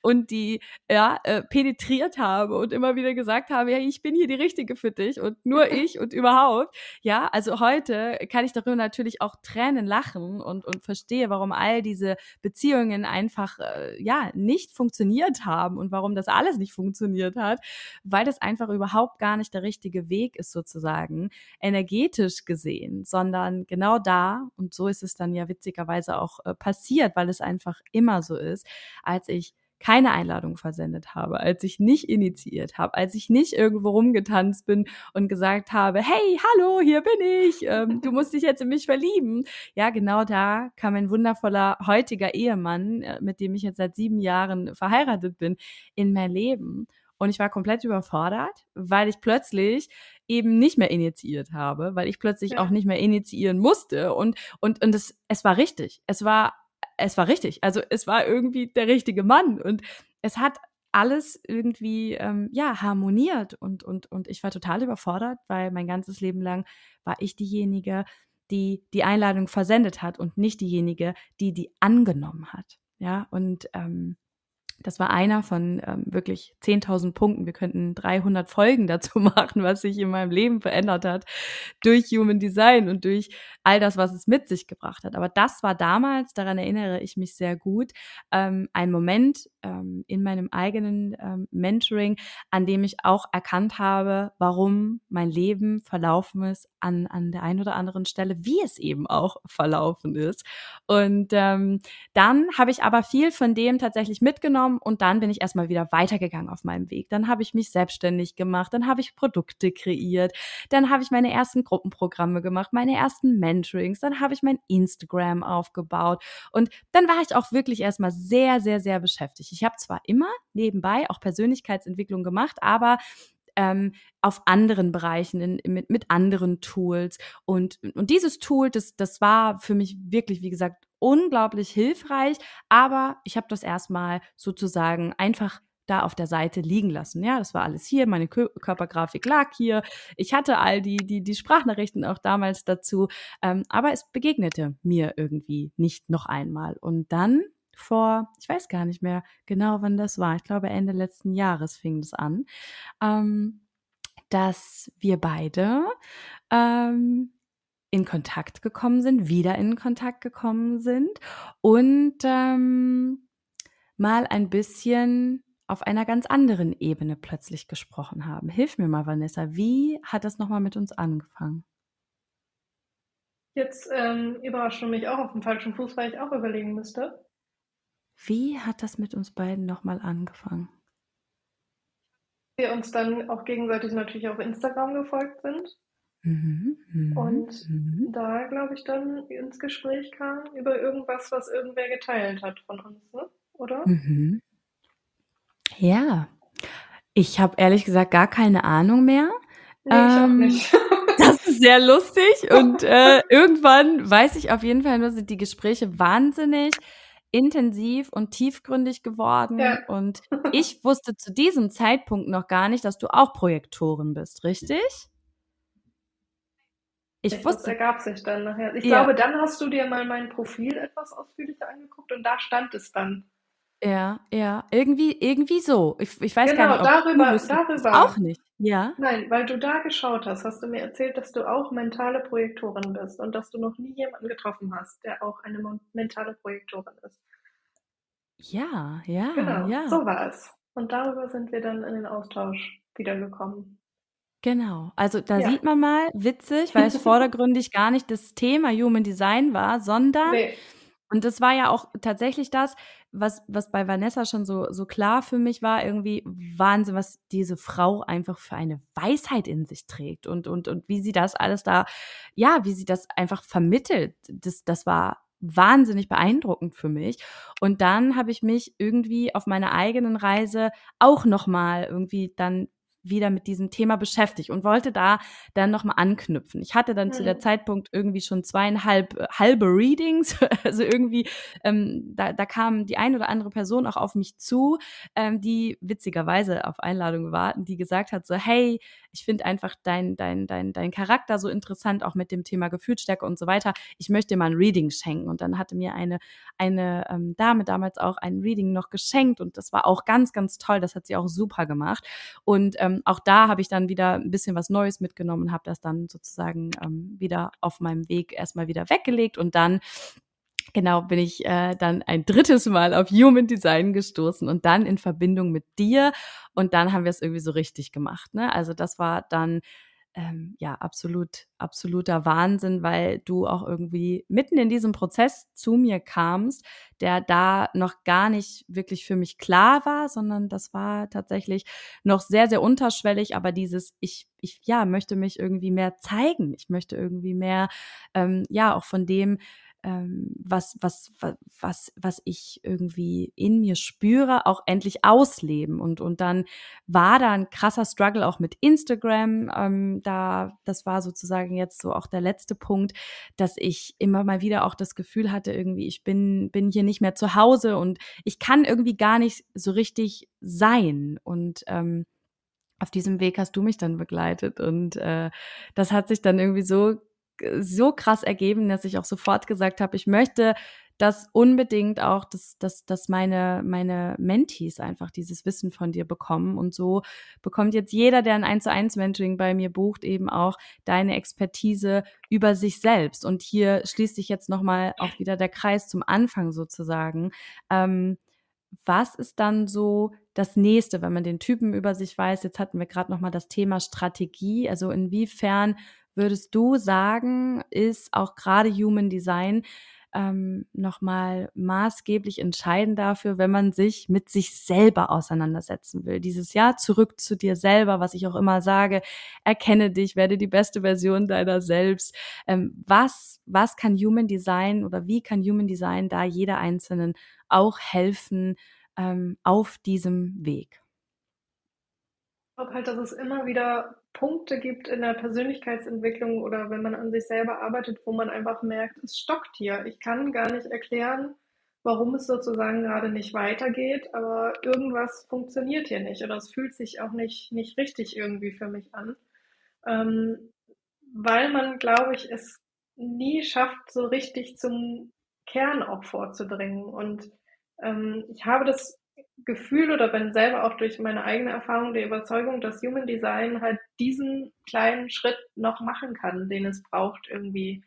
und die, ja, äh, penetriert habe und immer wieder gesagt habe, hey, ich bin hier die Richtige für dich und nur ich und überhaupt. Ja, also heute kann ich darüber natürlich auch Tränen lachen und, und verstehe, warum all diese Beziehungen einfach einfach äh, ja nicht funktioniert haben und warum das alles nicht funktioniert hat, weil das einfach überhaupt gar nicht der richtige Weg ist sozusagen energetisch gesehen, sondern genau da und so ist es dann ja witzigerweise auch äh, passiert, weil es einfach immer so ist, als ich keine Einladung versendet habe, als ich nicht initiiert habe, als ich nicht irgendwo rumgetanzt bin und gesagt habe, hey, hallo, hier bin ich, ähm, du musst dich jetzt in mich verlieben. Ja, genau da kam ein wundervoller heutiger Ehemann, äh, mit dem ich jetzt seit sieben Jahren verheiratet bin, in mein Leben. Und ich war komplett überfordert, weil ich plötzlich eben nicht mehr initiiert habe, weil ich plötzlich ja. auch nicht mehr initiieren musste. Und, und, und es, es war richtig. Es war, es war richtig. Also es war irgendwie der richtige Mann. Und es hat alles irgendwie ähm, ja harmoniert und und und ich war total überfordert, weil mein ganzes Leben lang war ich diejenige, die die Einladung versendet hat und nicht diejenige, die die angenommen hat. Ja und ähm, das war einer von ähm, wirklich 10.000 Punkten. Wir könnten 300 Folgen dazu machen, was sich in meinem Leben verändert hat durch Human Design und durch all das, was es mit sich gebracht hat. Aber das war damals, daran erinnere ich mich sehr gut, ähm, ein Moment ähm, in meinem eigenen ähm, Mentoring, an dem ich auch erkannt habe, warum mein Leben verlaufen ist an, an der einen oder anderen Stelle, wie es eben auch verlaufen ist. Und ähm, dann habe ich aber viel von dem tatsächlich mitgenommen und dann bin ich erstmal wieder weitergegangen auf meinem Weg. Dann habe ich mich selbstständig gemacht, dann habe ich Produkte kreiert, dann habe ich meine ersten Gruppenprogramme gemacht, meine ersten Mentorings, dann habe ich mein Instagram aufgebaut und dann war ich auch wirklich erstmal sehr, sehr, sehr beschäftigt. Ich habe zwar immer nebenbei auch Persönlichkeitsentwicklung gemacht, aber ähm, auf anderen Bereichen, in, mit, mit anderen Tools. Und, und dieses Tool, das, das war für mich wirklich, wie gesagt, unglaublich hilfreich. Aber ich habe das erstmal sozusagen einfach da auf der Seite liegen lassen. Ja, das war alles hier, meine Körpergrafik lag hier. Ich hatte all die, die, die Sprachnachrichten auch damals dazu. Ähm, aber es begegnete mir irgendwie nicht noch einmal. Und dann vor, ich weiß gar nicht mehr genau, wann das war. Ich glaube, Ende letzten Jahres fing das an, ähm, dass wir beide ähm, in Kontakt gekommen sind, wieder in Kontakt gekommen sind und ähm, mal ein bisschen auf einer ganz anderen Ebene plötzlich gesprochen haben. Hilf mir mal, Vanessa, wie hat das nochmal mit uns angefangen? Jetzt ähm, überrascht du mich auch auf dem falschen Fuß, weil ich auch überlegen müsste. Wie hat das mit uns beiden nochmal angefangen? Wir uns dann auch gegenseitig natürlich auf Instagram gefolgt sind. Mhm, mh, und mh. da, glaube ich, dann ins Gespräch kam über irgendwas, was irgendwer geteilt hat von uns, ne? oder? Mhm. Ja, ich habe ehrlich gesagt gar keine Ahnung mehr. Nee, ich ähm, auch nicht. das ist sehr lustig und äh, irgendwann weiß ich auf jeden Fall nur, sind die Gespräche wahnsinnig intensiv und tiefgründig geworden. Ja. Und ich wusste zu diesem Zeitpunkt noch gar nicht, dass du auch Projektorin bist, richtig? Ich wusste. Das ergab sich dann nachher. Ich ja. glaube, dann hast du dir mal mein Profil etwas ausführlicher angeguckt und da stand es dann. Ja, ja, irgendwie, irgendwie so. Ich, ich weiß genau, gar nicht, ob darüber, darüber. Auch nicht. Ja. Nein, weil du da geschaut hast, hast du mir erzählt, dass du auch mentale Projektorin bist und dass du noch nie jemanden getroffen hast, der auch eine mentale Projektorin ist. Ja, ja, Genau, ja. so war es. Und darüber sind wir dann in den Austausch wiedergekommen. Genau. Also da Ja. sieht man mal, witzig, weil es vordergründig gar nicht das Thema Human Design war, sondern Nee. und das war ja auch tatsächlich das, was was bei Vanessa schon so so klar für mich war, irgendwie Wahnsinn, was diese Frau einfach für eine Weisheit in sich trägt und und und wie sie das alles da ja, wie sie das einfach vermittelt. Das das war wahnsinnig beeindruckend für mich. Und dann habe ich mich irgendwie auf meiner eigenen Reise auch noch mal irgendwie dann wieder mit diesem Thema beschäftigt und wollte da dann nochmal anknüpfen. Ich hatte dann mhm. zu der mhm. Zeitpunkt irgendwie schon zweieinhalb äh, halbe Readings, also irgendwie, ähm, da, da kam die ein oder andere Person auch auf mich zu, ähm, die witzigerweise auf Einladung warten, die gesagt hat so, hey, ich finde einfach dein, dein, dein, dein Charakter so interessant, auch mit dem Thema Gefühlsstärke und so weiter. Ich möchte dir mal ein Reading schenken. Und dann hatte mir eine, eine ähm, Dame damals auch ein Reading noch geschenkt und das war auch ganz, ganz toll. Das hat sie auch super gemacht. Und ähm, auch da habe ich dann wieder ein bisschen was Neues mitgenommen habe das dann sozusagen ähm, wieder auf meinem Weg erstmal wieder weggelegt und dann genau bin ich äh, dann ein drittes Mal auf Human Design gestoßen und dann in Verbindung mit dir und dann haben wir es irgendwie so richtig gemacht. Ne? Also das war dann ähm, ja, absolut, absoluter Wahnsinn, weil du auch irgendwie mitten in diesem Prozess zu mir kamst, der da noch gar nicht wirklich für mich klar war, sondern das war tatsächlich noch sehr, sehr unterschwellig, aber dieses, ich, ich, ja, möchte mich irgendwie mehr zeigen. Ich möchte irgendwie mehr, ähm, ja, auch von dem, was, was, was, was ich irgendwie in mir spüre, auch endlich ausleben. Und, und dann war da ein krasser Struggle auch mit Instagram. Ähm, da, das war sozusagen jetzt so auch der letzte Punkt, dass ich immer mal wieder auch das Gefühl hatte, irgendwie, ich bin, bin hier nicht mehr zu Hause und ich kann irgendwie gar nicht so richtig sein. Und ähm, auf diesem Weg hast du mich dann begleitet und äh, das hat sich dann irgendwie so so krass ergeben, dass ich auch sofort gesagt habe, ich möchte das unbedingt auch, dass, dass, dass meine, meine Mentees einfach dieses Wissen von dir bekommen. Und so bekommt jetzt jeder, der ein 1 zu 1 Mentoring bei mir bucht, eben auch deine Expertise über sich selbst. Und hier schließt sich jetzt nochmal auch wieder der Kreis zum Anfang sozusagen. Ähm, was ist dann so das nächste, wenn man den Typen über sich weiß? Jetzt hatten wir gerade nochmal das Thema Strategie. Also inwiefern würdest du sagen, ist auch gerade Human Design ähm, nochmal maßgeblich entscheidend dafür, wenn man sich mit sich selber auseinandersetzen will. Dieses Jahr zurück zu dir selber, was ich auch immer sage, erkenne dich, werde die beste Version deiner selbst. Ähm, was, was kann Human Design oder wie kann Human Design da jeder Einzelnen auch helfen ähm, auf diesem Weg? Ich glaube halt, dass es immer wieder Punkte gibt in der Persönlichkeitsentwicklung oder wenn man an sich selber arbeitet, wo man einfach merkt, es stockt hier. Ich kann gar nicht erklären, warum es sozusagen gerade nicht weitergeht, aber irgendwas funktioniert hier nicht oder es fühlt sich auch nicht, nicht richtig irgendwie für mich an. Ähm, weil man, glaube ich, es nie schafft, so richtig zum Kern auch vorzudringen. Und ähm, ich habe das Gefühl oder bin selber auch durch meine eigene Erfahrung der Überzeugung, dass Human Design halt diesen kleinen Schritt noch machen kann, den es braucht irgendwie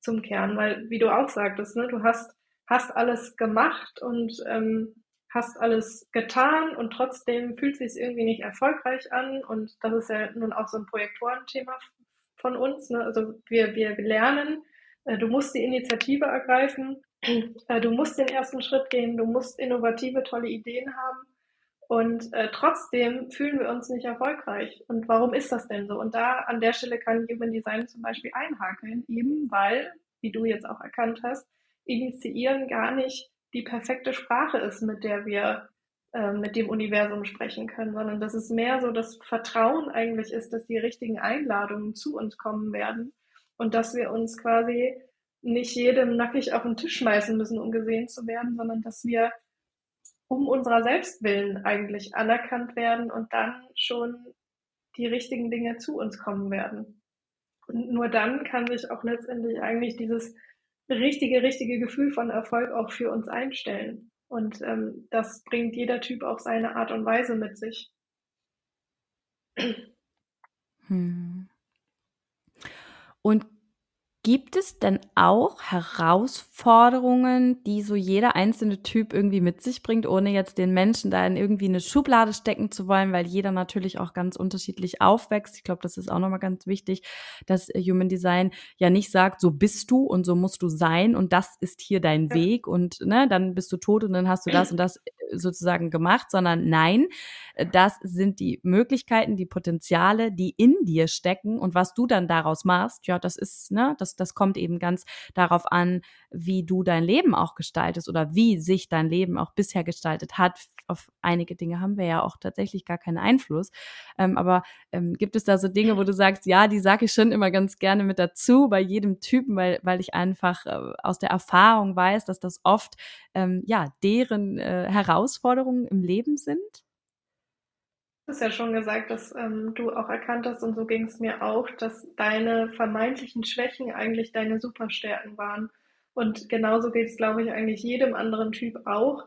zum Kern. Weil, wie du auch sagtest, ne, du hast, hast alles gemacht und ähm, hast alles getan und trotzdem fühlt sich irgendwie nicht erfolgreich an. Und das ist ja nun auch so ein Projektorenthema von uns. Ne? Also wir, wir lernen, äh, du musst die Initiative ergreifen du musst den ersten Schritt gehen, du musst innovative, tolle Ideen haben. Und äh, trotzdem fühlen wir uns nicht erfolgreich. Und warum ist das denn so? Und da an der Stelle kann Human Design zum Beispiel einhakeln, eben weil, wie du jetzt auch erkannt hast, initiieren gar nicht die perfekte Sprache ist, mit der wir äh, mit dem Universum sprechen können, sondern dass es mehr so das Vertrauen eigentlich ist, dass die richtigen Einladungen zu uns kommen werden und dass wir uns quasi nicht jedem nackig auf den Tisch schmeißen müssen, um gesehen zu werden, sondern dass wir um unserer selbst willen eigentlich anerkannt werden und dann schon die richtigen Dinge zu uns kommen werden. Und nur dann kann sich auch letztendlich eigentlich dieses richtige, richtige Gefühl von Erfolg auch für uns einstellen. Und ähm, das bringt jeder Typ auf seine Art und Weise mit sich. Hm. Und Gibt es denn auch Herausforderungen, die so jeder einzelne Typ irgendwie mit sich bringt, ohne jetzt den Menschen da in irgendwie eine Schublade stecken zu wollen, weil jeder natürlich auch ganz unterschiedlich aufwächst. Ich glaube, das ist auch nochmal ganz wichtig, dass äh, Human Design ja nicht sagt, so bist du und so musst du sein und das ist hier dein. Weg und ne, dann bist du tot und dann hast du das und das sozusagen gemacht, sondern nein, äh, das sind die Möglichkeiten, die Potenziale, die in dir stecken und was du dann daraus machst, ja, das ist, ne, das das, kommt eben ganz darauf an, wie du dein Leben auch gestaltest oder wie sich dein Leben auch bisher gestaltet hat. Auf einige Dinge haben wir ja auch tatsächlich gar keinen Einfluss. Ähm, aber ähm, gibt es da so Dinge, wo du sagst, ja, die sage ich schon immer ganz gerne mit dazu bei jedem Typen, weil, weil ich einfach äh, aus der Erfahrung weiß, dass das oft ähm, ja deren äh, Herausforderungen im Leben sind? hast ja schon gesagt, dass ähm, du auch erkannt hast, und so ging es mir auch, dass deine vermeintlichen Schwächen eigentlich deine Superstärken waren. Und genauso geht es, glaube ich, eigentlich jedem anderen Typ auch,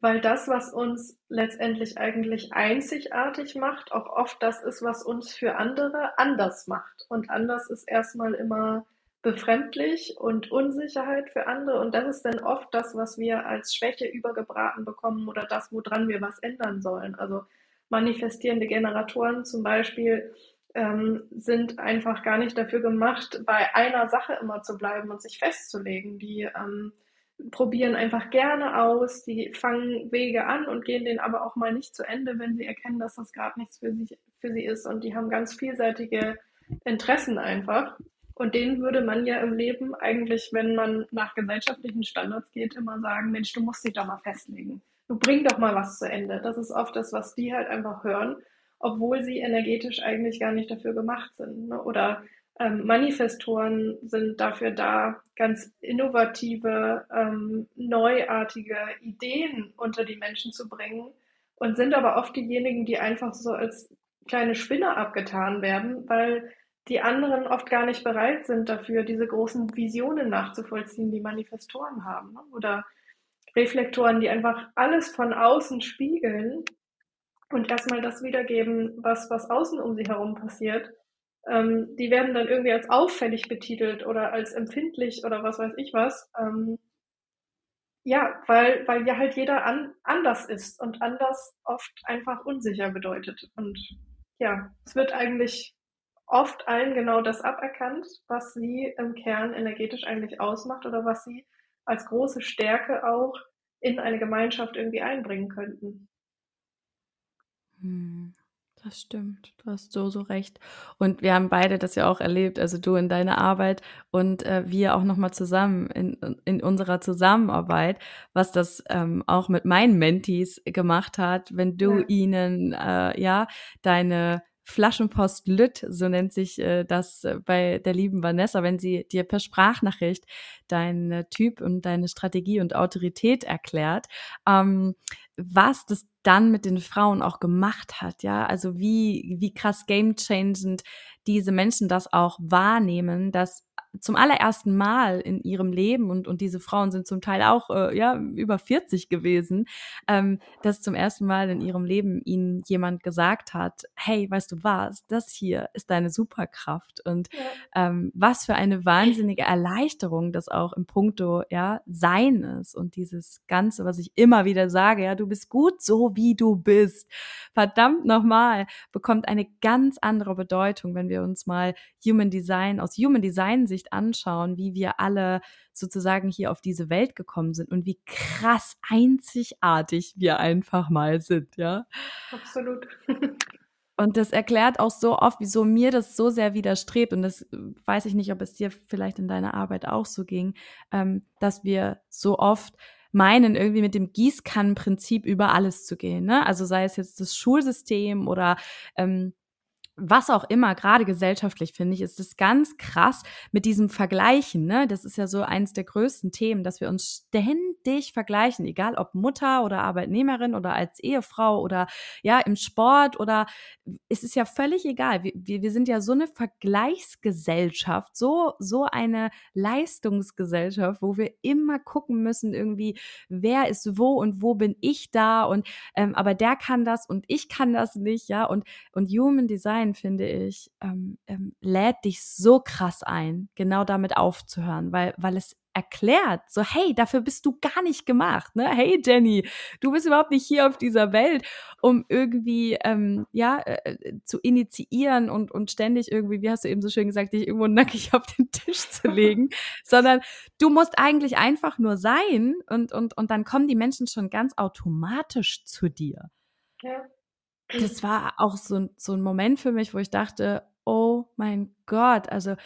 weil das, was uns letztendlich eigentlich einzigartig macht, auch oft das ist, was uns für andere anders macht. Und anders ist erstmal immer befremdlich und Unsicherheit für andere. Und das ist dann oft das, was wir als Schwäche übergebraten bekommen oder das, woran wir was ändern sollen. Also manifestierende Generatoren zum Beispiel ähm, sind einfach gar nicht dafür gemacht, bei einer Sache immer zu bleiben und sich festzulegen. Die ähm, probieren einfach gerne aus, die fangen Wege an und gehen den aber auch mal nicht zu Ende, wenn sie erkennen, dass das gerade nichts für sie, für sie ist. Und die haben ganz vielseitige Interessen einfach. Und denen würde man ja im Leben eigentlich, wenn man nach gesellschaftlichen Standards geht, immer sagen, Mensch, du musst dich doch mal festlegen. Du bring doch mal was zu Ende. Das ist oft das, was die halt einfach hören, obwohl sie energetisch eigentlich gar nicht dafür gemacht sind. Ne? Oder ähm, Manifestoren sind dafür da, ganz innovative, ähm, neuartige Ideen unter die Menschen zu bringen und sind aber oft diejenigen, die einfach so als kleine Spinner abgetan werden, weil die anderen oft gar nicht bereit sind dafür, diese großen Visionen nachzuvollziehen, die Manifestoren haben. Ne? Oder Reflektoren, die einfach alles von außen spiegeln und erstmal das wiedergeben, was, was außen um sie herum passiert ähm, die werden dann irgendwie als auffällig betitelt oder als empfindlich oder was weiß ich was. Ähm, ja, weil, weil ja halt jeder an, anders ist und anders oft einfach unsicher bedeutet. Und ja, es wird eigentlich oft allen genau das aberkannt, was sie im Kern energetisch eigentlich ausmacht oder was sie als große Stärke auch in eine Gemeinschaft irgendwie einbringen könnten. Hm. Das stimmt, du hast so, so recht. Und wir haben beide das ja auch erlebt, also du in deiner Arbeit und äh, wir auch nochmal zusammen in, in unserer Zusammenarbeit, was das ähm, auch mit meinen Mentees gemacht hat, wenn du ja. ihnen äh, ja deine Flaschenpost Lütt, so nennt sich äh, das äh, bei der lieben Vanessa, wenn sie dir per Sprachnachricht deinen Typ und deine Strategie und Autorität erklärt, ähm, was das dann mit den Frauen auch gemacht hat, ja, also wie, wie krass game changend diese Menschen das auch wahrnehmen, dass zum allerersten Mal in ihrem Leben und, und diese Frauen sind zum Teil auch äh, ja über 40 gewesen, ähm, dass zum ersten Mal in ihrem Leben ihnen jemand gesagt hat, hey, weißt du was, das hier ist deine Superkraft. Und ja. ähm, was für eine wahnsinnige Erleichterung das auch im Punkto ja Sein ist. Und dieses Ganze, was ich immer wieder sage, ja, du bist gut so wie du bist, verdammt nochmal, bekommt eine ganz andere Bedeutung, wenn wir uns mal Human Design aus Human Design Sicht Sicht anschauen, wie wir alle sozusagen hier auf diese Welt gekommen sind und wie krass einzigartig wir einfach mal sind, ja. Absolut. Und das erklärt auch so oft, wieso mir das so sehr widerstrebt. Und das äh, weiß ich nicht, ob es dir vielleicht in deiner Arbeit auch so ging, ähm, dass wir so oft meinen, irgendwie mit dem Gießkannenprinzip über alles zu gehen. Ne? Also sei es jetzt das Schulsystem oder ähm, was auch immer, gerade gesellschaftlich finde ich, ist es ganz krass mit diesem Vergleichen. Ne? Das ist ja so eins der größten Themen, dass wir uns ständig vergleichen, egal ob Mutter oder Arbeitnehmerin oder als Ehefrau oder ja im Sport oder es ist ja völlig egal. Wir, wir sind ja so eine Vergleichsgesellschaft, so, so eine Leistungsgesellschaft, wo wir immer gucken müssen, irgendwie, wer ist wo und wo bin ich da und ähm, aber der kann das und ich kann das nicht, ja. Und, und Human Design Design, finde ich, ähm, ähm, lädt dich so krass ein, genau damit aufzuhören, weil, weil es erklärt, so hey, dafür bist du gar nicht gemacht, ne? Hey Jenny, du bist überhaupt nicht hier auf dieser Welt, um irgendwie ähm, ja äh, äh, zu initiieren und und ständig irgendwie, wie hast du eben so schön gesagt, dich irgendwo nackig auf den Tisch zu legen, sondern du musst eigentlich einfach nur sein und und und dann kommen die Menschen schon ganz automatisch zu dir. Ja das war auch so, so ein Moment für mich, wo ich dachte, oh mein Gott, also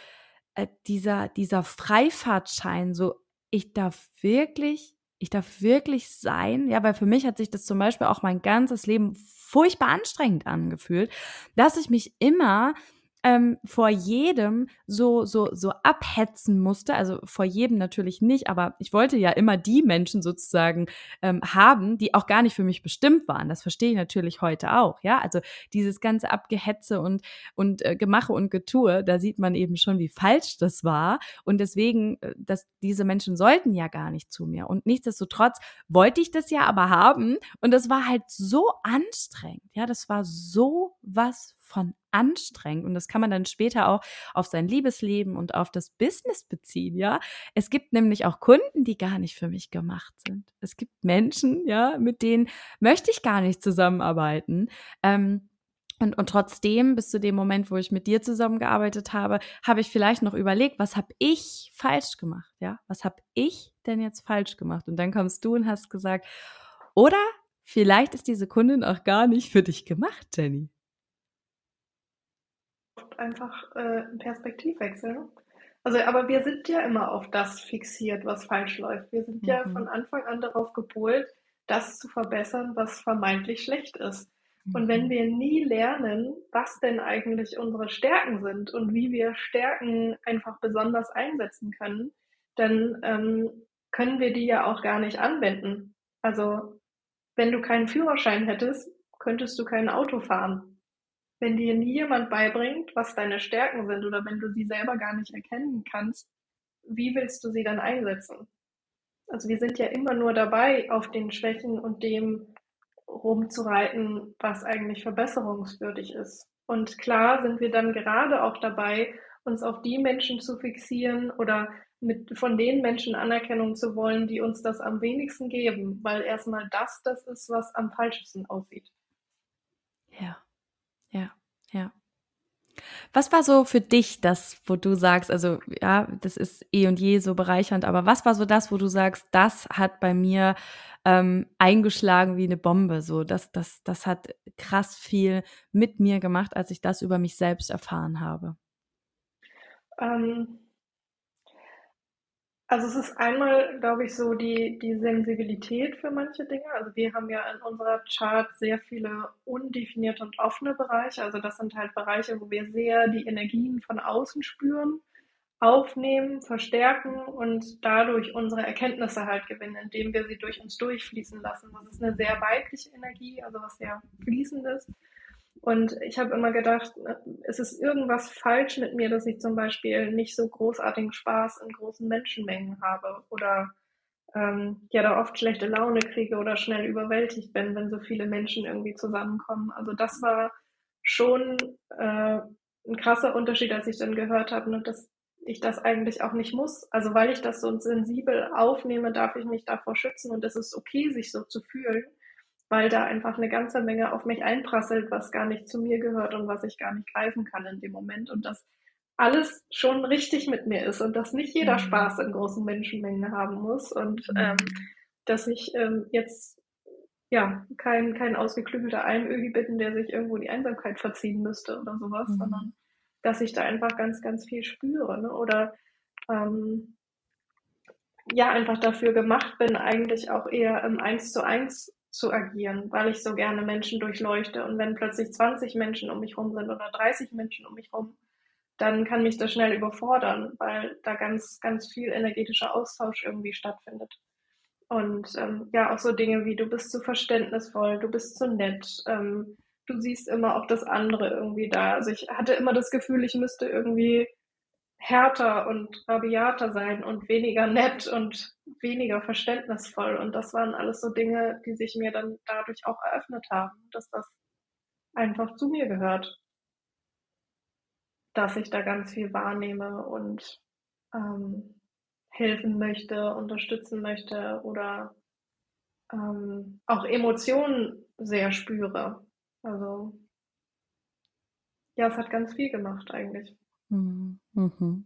äh, dieser, dieser Freifahrtschein, so ich darf wirklich, ich darf wirklich sein, ja, weil für mich hat sich das zum Beispiel auch mein ganzes Leben furchtbar anstrengend angefühlt, dass ich mich immer ähm, vor jedem so, so, so abhetzen musste. Also vor jedem natürlich nicht, aber ich wollte ja immer die Menschen sozusagen ähm, haben, die auch gar nicht für mich bestimmt waren. Das verstehe ich natürlich heute auch, ja. Also dieses ganze Abgehetze und, und äh, Gemache und Getue, da sieht man eben schon, wie falsch das war. Und deswegen, äh, dass diese Menschen sollten ja gar nicht zu mir. Und nichtsdestotrotz wollte ich das ja aber haben. Und das war halt so anstrengend. Ja, das war so was von anstrengend und das kann man dann später auch auf sein Liebesleben und auf das Business beziehen, ja. Es gibt nämlich auch Kunden, die gar nicht für mich gemacht sind. Es gibt Menschen, ja, mit denen möchte ich gar nicht zusammenarbeiten. Ähm, Und, und trotzdem, bis zu dem Moment, wo ich mit dir zusammengearbeitet habe, habe ich vielleicht noch überlegt, was habe ich falsch gemacht? Ja, was habe ich denn jetzt falsch gemacht? Und dann kommst du und hast gesagt, oder vielleicht ist diese Kundin auch gar nicht für dich gemacht, Jenny. Einfach äh, ein Perspektivwechsel. Also, aber wir sind ja immer auf das fixiert, was falsch läuft. Wir sind mhm. ja von Anfang an darauf gepolt, das zu verbessern, was vermeintlich schlecht ist. Und wenn mhm. wir nie lernen, was denn eigentlich unsere Stärken sind und wie wir Stärken einfach besonders einsetzen können, dann ähm, können wir die ja auch gar nicht anwenden. Also wenn du keinen Führerschein hättest, könntest du kein Auto fahren. Wenn dir nie jemand beibringt, was deine Stärken sind oder wenn du sie selber gar nicht erkennen kannst, wie willst du sie dann einsetzen? Also wir sind ja immer nur dabei, auf den Schwächen und dem rumzureiten, was eigentlich verbesserungswürdig ist. Und klar sind wir dann gerade auch dabei, uns auf die Menschen zu fixieren oder mit, von den Menschen Anerkennung zu wollen, die uns das am wenigsten geben, weil erstmal das das ist, was am falschesten aussieht. Ja, ja, ja. Was war so für dich das, wo du sagst, also ja, das ist eh und je so bereichernd, aber was war so das, wo du sagst, das hat bei mir ähm, eingeschlagen wie eine Bombe. So, das, das, das hat krass viel mit mir gemacht, als ich das über mich selbst erfahren habe. Ähm, also es ist einmal, glaube ich, so die, die Sensibilität für manche Dinge. Also wir haben ja in unserer Chart sehr viele undefinierte und offene Bereiche. Also das sind halt Bereiche, wo wir sehr die Energien von außen spüren aufnehmen, verstärken und dadurch unsere Erkenntnisse halt gewinnen, indem wir sie durch uns durchfließen lassen. Das ist eine sehr weibliche Energie, also was sehr fließendes. Und ich habe immer gedacht, es ist irgendwas falsch mit mir, dass ich zum Beispiel nicht so großartigen Spaß in großen Menschenmengen habe oder ähm, ja da oft schlechte Laune kriege oder schnell überwältigt bin, wenn so viele Menschen irgendwie zusammenkommen. Also das war schon äh, ein krasser Unterschied, als ich dann gehört habe, ne, dass ich das eigentlich auch nicht muss. Also weil ich das so sensibel aufnehme, darf ich mich davor schützen und es ist okay, sich so zu fühlen, weil da einfach eine ganze Menge auf mich einprasselt, was gar nicht zu mir gehört und was ich gar nicht greifen kann in dem Moment und das alles schon richtig mit mir ist und dass nicht jeder mhm. Spaß in großen Menschenmengen haben muss und mhm. ähm, dass ich ähm, jetzt ja kein, kein ausgeklügelter Einögi bin, der sich irgendwo die Einsamkeit verziehen müsste oder sowas, mhm. sondern dass ich da einfach ganz, ganz viel spüre. Ne? Oder ähm, ja, einfach dafür gemacht bin, eigentlich auch eher im Eins zu eins zu agieren, weil ich so gerne Menschen durchleuchte. Und wenn plötzlich 20 Menschen um mich rum sind oder 30 Menschen um mich rum, dann kann mich das schnell überfordern, weil da ganz, ganz viel energetischer Austausch irgendwie stattfindet. Und ähm, ja, auch so Dinge wie du bist zu verständnisvoll, du bist zu nett, ähm, du siehst immer auch das andere irgendwie da. Also ich hatte immer das Gefühl, ich müsste irgendwie härter und rabiater sein und weniger nett und weniger verständnisvoll. Und das waren alles so Dinge, die sich mir dann dadurch auch eröffnet haben, dass das einfach zu mir gehört. Dass ich da ganz viel wahrnehme und ähm, helfen möchte, unterstützen möchte oder ähm, auch Emotionen sehr spüre. Also ja, es hat ganz viel gemacht eigentlich. Mhm. Mhm.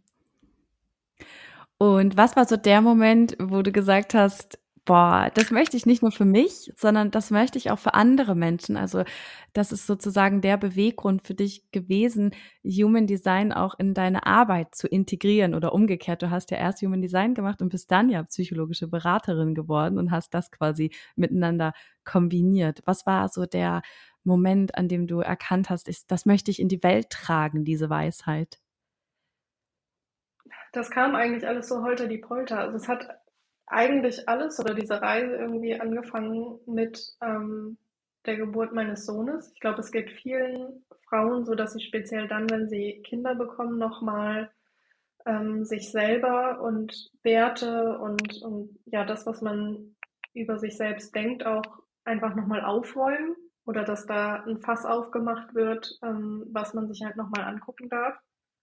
Und was war so der Moment, wo du gesagt hast, boah, das möchte ich nicht nur für mich, sondern das möchte ich auch für andere Menschen. Also das ist sozusagen der Beweggrund für dich gewesen, Human Design auch in deine Arbeit zu integrieren oder umgekehrt. Du hast ja erst Human Design gemacht und bist dann ja psychologische Beraterin geworden und hast das quasi miteinander kombiniert. Was war so der Moment, an dem du erkannt hast, ist, das möchte ich in die Welt tragen, diese Weisheit? Das kam eigentlich alles so holter die Polter. Also es hat eigentlich alles oder diese Reise irgendwie angefangen mit ähm, der Geburt meines Sohnes. Ich glaube, es geht vielen Frauen so, dass sie speziell dann, wenn sie Kinder bekommen, nochmal ähm, sich selber und Werte und, und ja, das, was man über sich selbst denkt, auch einfach nochmal aufräumen oder dass da ein Fass aufgemacht wird, ähm, was man sich halt nochmal angucken darf.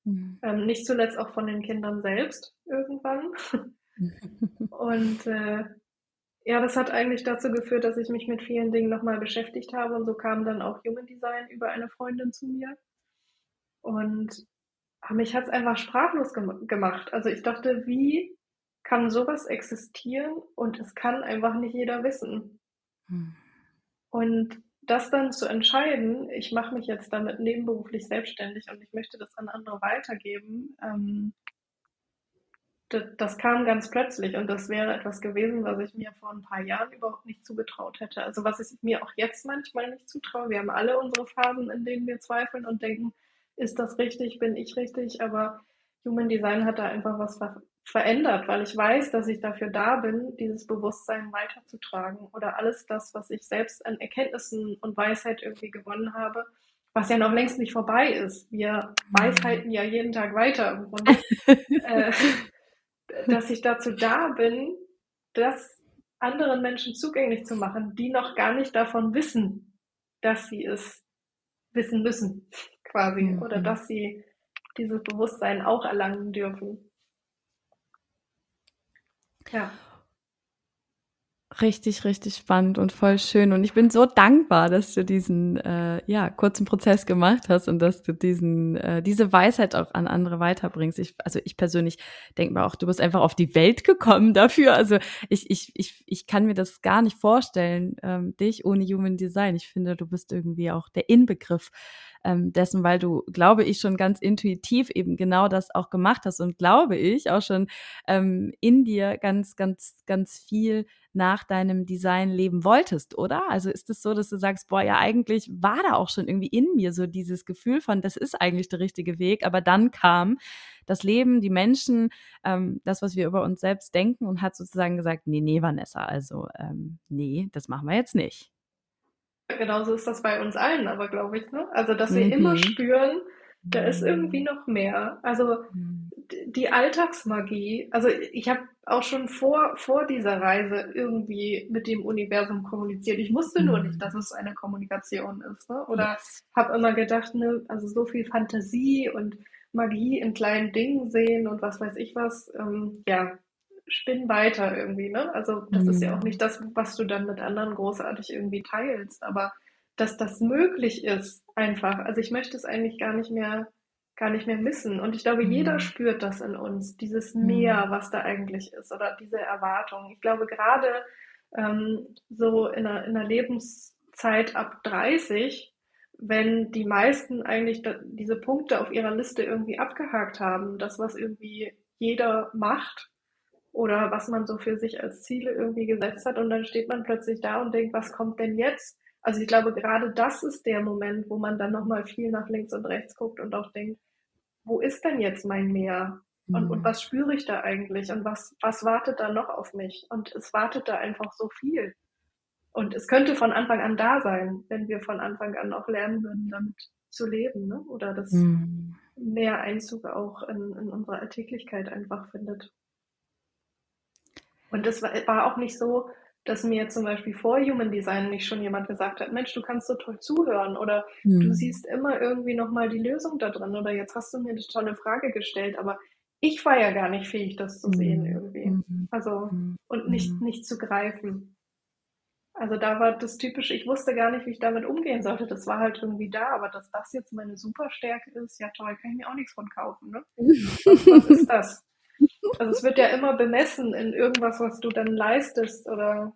Mhm. Ähm, nicht zuletzt auch von den Kindern selbst irgendwann. und äh, ja, das hat eigentlich dazu geführt, dass ich mich mit vielen Dingen nochmal beschäftigt habe und so kam dann auch Human Design über eine Freundin zu mir. Und mich hat es einfach sprachlos gem gemacht. Also ich dachte, wie kann sowas existieren und es kann einfach nicht jeder wissen. Hm. Und das dann zu entscheiden, ich mache mich jetzt damit nebenberuflich selbstständig und ich möchte das an andere weitergeben, ähm, das, das, kam ganz plötzlich und das wäre etwas gewesen, was ich mir vor ein paar Jahren überhaupt nicht zugetraut hätte. Also was ich mir auch jetzt manchmal nicht zutraue. Wir haben alle unsere Phasen, in denen wir zweifeln und denken, ist das richtig, bin ich richtig, aber Human Design hat da einfach was verändert, weil ich weiß, dass ich dafür da bin, dieses Bewusstsein weiterzutragen oder alles das, was ich selbst an Erkenntnissen und Weisheit irgendwie gewonnen habe, was ja noch längst nicht vorbei ist. Wir mhm. weisheiten ja jeden Tag weiter im Grunde, äh, dass ich dazu da bin, das anderen Menschen zugänglich zu machen, die noch gar nicht davon wissen, dass sie es wissen müssen, quasi, mhm. oder dass sie dieses Bewusstsein auch erlangen dürfen. Ja. Richtig, richtig spannend und voll schön. Und ich bin so dankbar, dass du diesen äh, ja, kurzen Prozess gemacht hast und dass du diesen, äh, diese Weisheit auch an andere weiterbringst. Ich, also ich persönlich denke mir auch, du bist einfach auf die Welt gekommen dafür. Also ich, ich, ich, ich kann mir das gar nicht vorstellen, ähm, dich ohne Human Design. Ich finde, du bist irgendwie auch der Inbegriff ähm, dessen, weil du, glaube ich, schon ganz intuitiv eben genau das auch gemacht hast und glaube ich auch schon ähm, in dir ganz, ganz, ganz viel nach deinem Design leben wolltest, oder? Also ist es das so, dass du sagst, boah, ja, eigentlich war da auch schon irgendwie in mir so dieses Gefühl von, das ist eigentlich der richtige Weg, aber dann kam das Leben, die Menschen, ähm, das, was wir über uns selbst denken und hat sozusagen gesagt, nee, nee, Vanessa, also ähm, nee, das machen wir jetzt nicht. Genauso ist das bei uns allen, aber glaube ich, ne? Also, dass wir mhm. immer spüren, da ist irgendwie noch mehr. Also mhm. die Alltagsmagie, also ich habe auch schon vor, vor dieser Reise irgendwie mit dem Universum kommuniziert. Ich wusste nur nicht, mhm. dass es eine Kommunikation ist. Ne? Oder yes. habe immer gedacht, ne, also so viel Fantasie und Magie in kleinen Dingen sehen und was weiß ich was. Ähm, ja, spinn weiter irgendwie, ne? Also das mhm. ist ja auch mhm. nicht das, was du dann mit anderen großartig irgendwie teilst, aber dass das möglich ist, einfach. Also ich möchte es eigentlich gar nicht mehr, gar nicht mehr missen. Und ich glaube, mhm. jeder spürt das in uns, dieses Mehr, mhm. was da eigentlich ist, oder diese Erwartung. Ich glaube, gerade ähm, so in einer, in einer Lebenszeit ab 30, wenn die meisten eigentlich diese Punkte auf ihrer Liste irgendwie abgehakt haben, das, was irgendwie jeder macht, oder was man so für sich als Ziele irgendwie gesetzt hat und dann steht man plötzlich da und denkt, was kommt denn jetzt? Also ich glaube, gerade das ist der Moment, wo man dann nochmal viel nach links und rechts guckt und auch denkt, wo ist denn jetzt mein Meer? Und, mhm. und was spüre ich da eigentlich? Und was, was wartet da noch auf mich? Und es wartet da einfach so viel. Und es könnte von Anfang an da sein, wenn wir von Anfang an auch lernen würden, damit zu leben, ne? Oder dass mhm. mehr Einzug auch in, in unsere Alltäglichkeit einfach findet. Und das war, war auch nicht so, dass mir zum Beispiel vor Human Design nicht schon jemand gesagt hat, Mensch, du kannst so toll zuhören oder mhm. du siehst immer irgendwie nochmal die Lösung da drin oder jetzt hast du mir eine tolle Frage gestellt, aber ich war ja gar nicht fähig, das zu sehen hm. irgendwie. Mhm. Also, hm. und nicht, hm. nicht zu greifen. Also da war das typische, ich wusste gar nicht, wie ich damit umgehen sollte. Das war halt irgendwie da, aber dass das jetzt meine Superstärke ist, ja toll, kann ich mir auch nichts von kaufen. Ne? Was, was ist das? Also es wird ja immer bemessen in irgendwas, was du dann leistest oder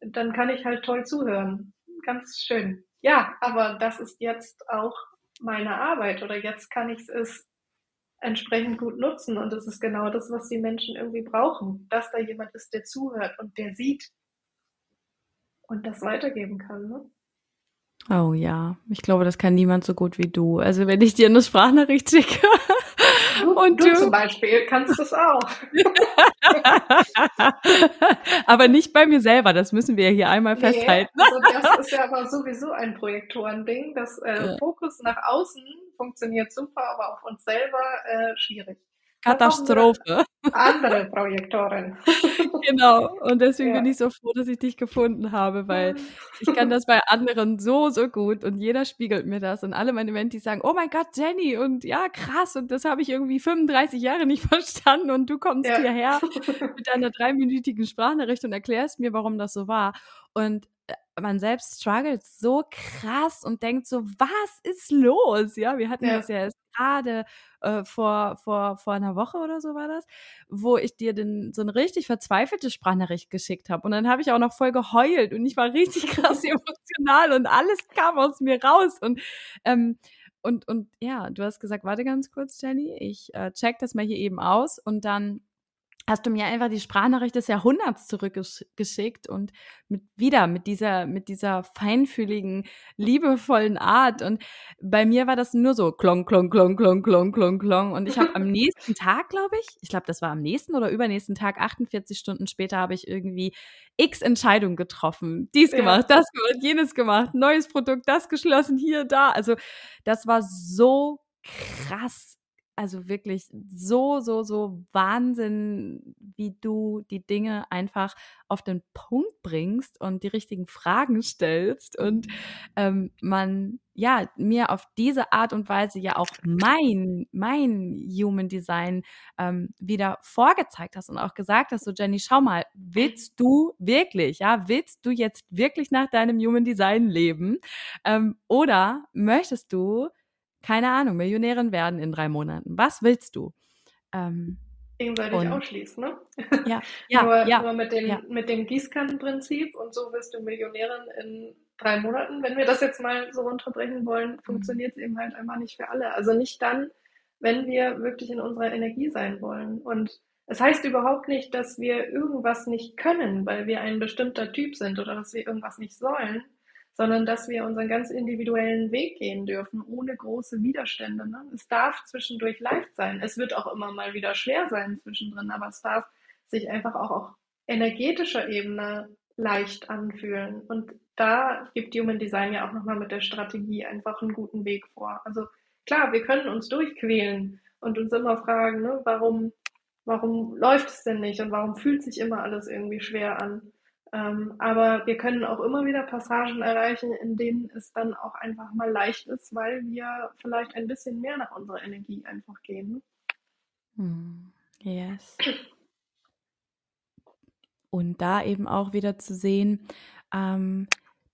dann kann ich halt toll zuhören. Ganz schön. Ja, aber das ist jetzt auch meine Arbeit oder jetzt kann ich es entsprechend gut nutzen und das ist genau das, was die Menschen irgendwie brauchen, dass da jemand ist, der zuhört und der sieht und das weitergeben kann. Ne? Oh ja, ich glaube, das kann niemand so gut wie du. Also wenn ich dir eine Sprachnachricht schicke und du, du zum Beispiel kannst das auch. aber nicht bei mir selber, das müssen wir hier einmal festhalten. Nee, also das ist ja aber sowieso ein Projektorending. Das äh, ja. Fokus nach außen funktioniert super, aber auf uns selber äh, schwierig. Katastrophe. Andere Projektoren. genau. Und deswegen ja. bin ich so froh, dass ich dich gefunden habe, weil ich kann das bei anderen so, so gut und jeder spiegelt mir das und alle meine Mentis sagen, oh mein Gott, Jenny und ja, krass und das habe ich irgendwie 35 Jahre nicht verstanden und du kommst ja. hierher mit einer dreiminütigen Sprachnachricht und erklärst mir, warum das so war. Und man selbst struggelt so krass und denkt so, was ist los? Ja, wir hatten ja. das ja erst gerade äh, vor, vor, vor einer Woche oder so war das, wo ich dir den, so eine richtig verzweifelte Sprachnachricht geschickt habe. Und dann habe ich auch noch voll geheult und ich war richtig krass emotional und alles kam aus mir raus. Und, ähm, und, und ja, du hast gesagt, warte ganz kurz, Jenny, ich äh, check das mal hier eben aus und dann hast du mir einfach die Sprachnachricht des Jahrhunderts zurückgeschickt und mit wieder mit dieser mit dieser feinfühligen liebevollen Art. Und bei mir war das nur so klong klong klong klong klong klong klong. Und ich habe am nächsten Tag glaube ich ich glaube das war am nächsten oder übernächsten Tag 48 Stunden später habe ich irgendwie x Entscheidungen getroffen. Dies ja. gemacht das gemacht jenes gemacht neues Produkt das geschlossen hier da. Also das war so krass also wirklich so, so, so Wahnsinn, wie du die Dinge einfach auf den Punkt bringst und die richtigen Fragen stellst und ähm, man ja mir auf diese Art und Weise ja auch mein mein Human Design ähm, wieder vorgezeigt hast und auch gesagt hast so Jenny schau mal willst du wirklich ja willst du jetzt wirklich nach deinem Human Design leben? Ähm, oder möchtest du keine Ahnung, Millionärin werden in drei Monaten. Was willst du? Ähm, Gegenseitig ausschließen, ne? Ja, ja, nur, ja, nur mit dem, ja. mit dem Gießkannenprinzip und so wirst du Millionärin in drei Monaten. Wenn wir das jetzt mal so runterbrechen wollen, mhm. funktioniert es eben halt einfach nicht für alle. Also nicht dann, wenn wir wirklich in unserer Energie sein wollen. Und es heißt überhaupt nicht, dass wir irgendwas nicht können, weil wir ein bestimmter Typ sind oder dass wir irgendwas nicht sollen, sondern dass wir unseren ganz individuellen Weg gehen dürfen, ohne große Widerstände. Ne? Es darf zwischendurch leicht sein. Es wird auch immer mal wieder schwer sein zwischendrin, aber es darf sich einfach auch auf energetischer Ebene leicht anfühlen. Und da gibt Human Design ja auch nochmal mit der Strategie einfach einen guten Weg vor. Also klar, wir können uns durchquälen und uns immer fragen, ne, warum, warum läuft es denn nicht und warum fühlt sich immer alles irgendwie schwer an. Ähm, aber wir können auch immer wieder Passagen erreichen, in denen es dann auch einfach mal leicht ist, weil wir vielleicht ein bisschen mehr nach unserer Energie einfach gehen. Hm. Yes. Und da eben auch wieder zu sehen, ähm,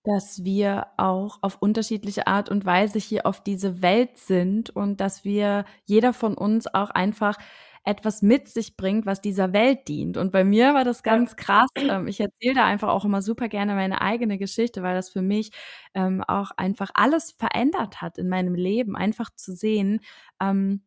dass wir auch auf unterschiedliche Art und Weise hier auf diese Welt sind und dass wir, jeder von uns auch einfach etwas mit sich bringt, was dieser Welt dient. Und bei mir war das ganz krass. Ähm, ich erzähle da einfach auch immer super gerne meine eigene Geschichte, weil das für mich ähm, auch einfach alles verändert hat in meinem Leben. Einfach zu sehen, ähm,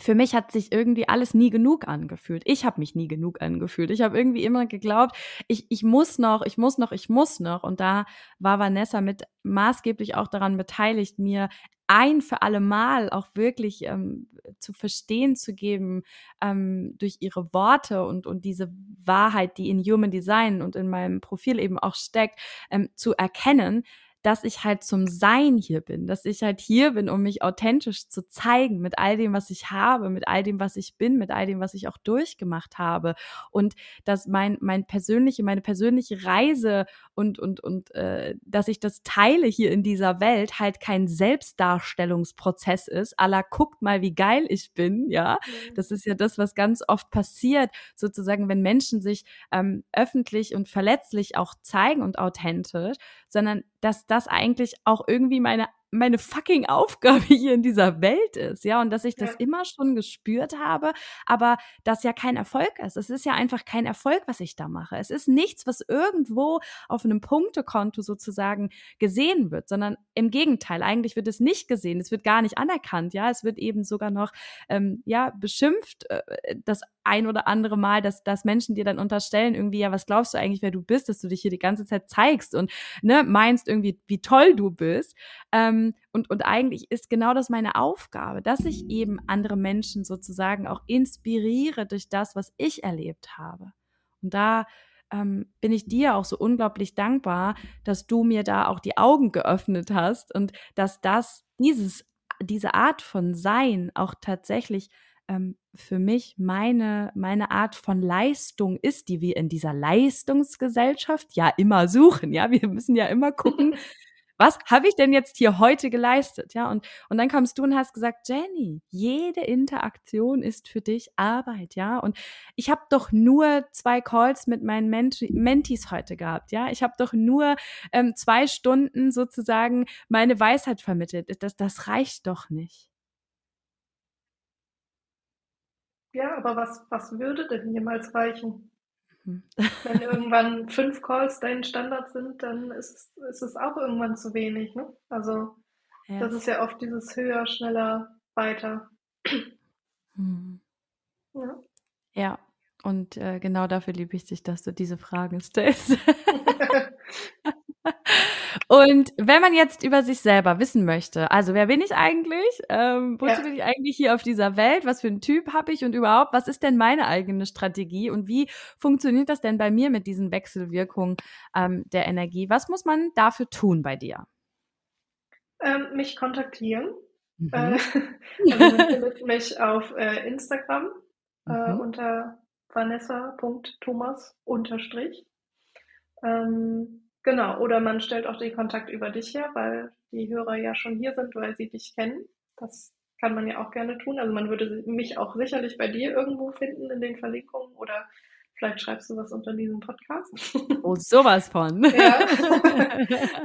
für mich hat sich irgendwie alles nie genug angefühlt. Ich habe mich nie genug angefühlt. Ich habe irgendwie immer geglaubt, ich, ich muss noch, ich muss noch, ich muss noch. Und da war Vanessa mit maßgeblich auch daran beteiligt, mir ein für alle Mal auch wirklich ähm, zu verstehen zu geben ähm, durch ihre Worte und, und diese Wahrheit, die in Human Design und in meinem Profil eben auch steckt, ähm, zu erkennen, dass ich halt zum Sein hier bin, dass ich halt hier bin, um mich authentisch zu zeigen mit all dem, was ich habe, mit all dem, was ich bin, mit all dem, was ich auch durchgemacht habe und dass mein mein persönliche meine persönliche Reise und und und äh, dass ich das teile hier in dieser Welt halt kein Selbstdarstellungsprozess ist. Allah guckt mal, wie geil ich bin, ja. Mhm. Das ist ja das, was ganz oft passiert, sozusagen, wenn Menschen sich ähm, öffentlich und verletzlich auch zeigen und authentisch, sondern dass das eigentlich auch irgendwie meine meine fucking Aufgabe hier in dieser Welt ist, ja, und dass ich das ja. immer schon gespürt habe, aber das ja kein Erfolg ist. Es ist ja einfach kein Erfolg, was ich da mache. Es ist nichts, was irgendwo auf einem Punktekonto sozusagen gesehen wird, sondern im Gegenteil, eigentlich wird es nicht gesehen, es wird gar nicht anerkannt, ja, es wird eben sogar noch, ähm, ja, beschimpft, äh, das ein oder andere Mal, dass, dass Menschen dir dann unterstellen, irgendwie, ja, was glaubst du eigentlich, wer du bist, dass du dich hier die ganze Zeit zeigst und ne, meinst irgendwie, wie toll du bist. Ähm, und, und eigentlich ist genau das meine Aufgabe, dass ich eben andere Menschen sozusagen auch inspiriere durch das, was ich erlebt habe. Und da ähm, bin ich dir auch so unglaublich dankbar, dass du mir da auch die Augen geöffnet hast und dass das, dieses, diese Art von Sein auch tatsächlich ähm, für mich meine, meine Art von Leistung ist, die wir in dieser Leistungsgesellschaft ja immer suchen. Ja, wir müssen ja immer gucken, was habe ich denn jetzt hier heute geleistet? Ja, und, und dann kommst du und hast gesagt, Jenny, jede Interaktion ist für dich Arbeit, ja. Und ich habe doch nur zwei Calls mit meinen Ment Mentees heute gehabt, ja. Ich habe doch nur ähm, zwei Stunden sozusagen meine Weisheit vermittelt. Das, das reicht doch nicht. Ja, aber was, was würde denn jemals reichen? Mhm. Wenn irgendwann fünf Calls dein Standard sind, dann ist, ist es auch irgendwann zu wenig. Ne? Also ja. das ist ja oft dieses höher, schneller, weiter. Hm. Ja. ja, und äh, genau dafür liebe ich dich, dass du diese Fragen stellst. Und wenn man jetzt über sich selber wissen möchte, also wer bin ich eigentlich? Ähm, wozu ja. bin ich eigentlich hier auf dieser Welt? Was für einen Typ habe ich und überhaupt, was ist denn meine eigene Strategie und wie funktioniert das denn bei mir mit diesen Wechselwirkungen ähm, der Energie? Was muss man dafür tun bei dir? Ähm, mich kontaktieren. Mhm. Äh, also man findet mich auf äh, Instagram äh, mhm. unter vanessa.thomas unterstrich. Ähm, Genau, oder man stellt auch den Kontakt über dich her, weil die Hörer ja schon hier sind, weil sie dich kennen. Das kann man ja auch gerne tun. Also man würde mich auch sicherlich bei dir irgendwo finden in den Verlinkungen oder vielleicht schreibst du was unter diesem Podcast. Oh, sowas von. ja.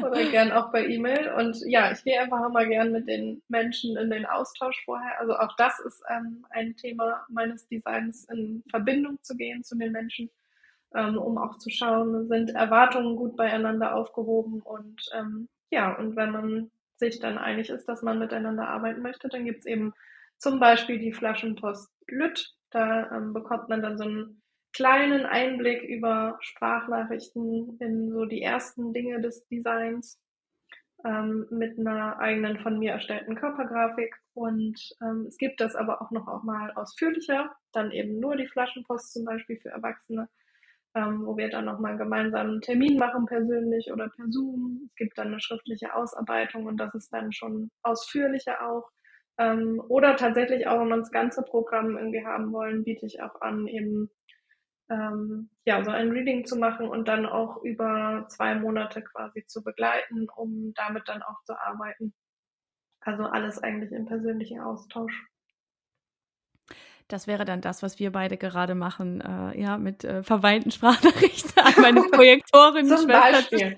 oder gern auch bei E-Mail. Und ja, ich gehe einfach immer gern mit den Menschen in den Austausch vorher. Also auch das ist ähm, ein Thema meines Designs, in Verbindung zu gehen zu den Menschen ähm, um auch zu schauen, sind Erwartungen gut beieinander aufgehoben und ähm, ja, und wenn man sich dann einig ist, dass man miteinander arbeiten möchte, dann gibt es eben zum Beispiel die Flaschenpost Lütt. Da ähm, bekommt man dann so einen kleinen Einblick über Sprachnachrichten in so die ersten Dinge des Designs ähm, mit einer eigenen von mir erstellten Körpergrafik. Und ähm, es gibt das aber auch noch auch mal ausführlicher, dann eben nur die Flaschenpost zum Beispiel für Erwachsene ähm, wo wir dann nochmal gemeinsam einen Termin machen, persönlich oder per Zoom. Es gibt dann eine schriftliche Ausarbeitung und das ist dann schon ausführlicher auch. Ähm, oder tatsächlich auch, wenn man das ganze Programm irgendwie haben wollen, biete ich auch an, eben ähm, ja, so ein Reading zu machen und dann auch über zwei Monate quasi zu begleiten, um damit dann auch zu arbeiten. Also alles eigentlich im persönlichen Austausch. Das wäre dann das, was wir beide gerade machen, äh, ja, mit äh, verweinten Sprachnachrichten an meine Projektorin. Zum Beispiel.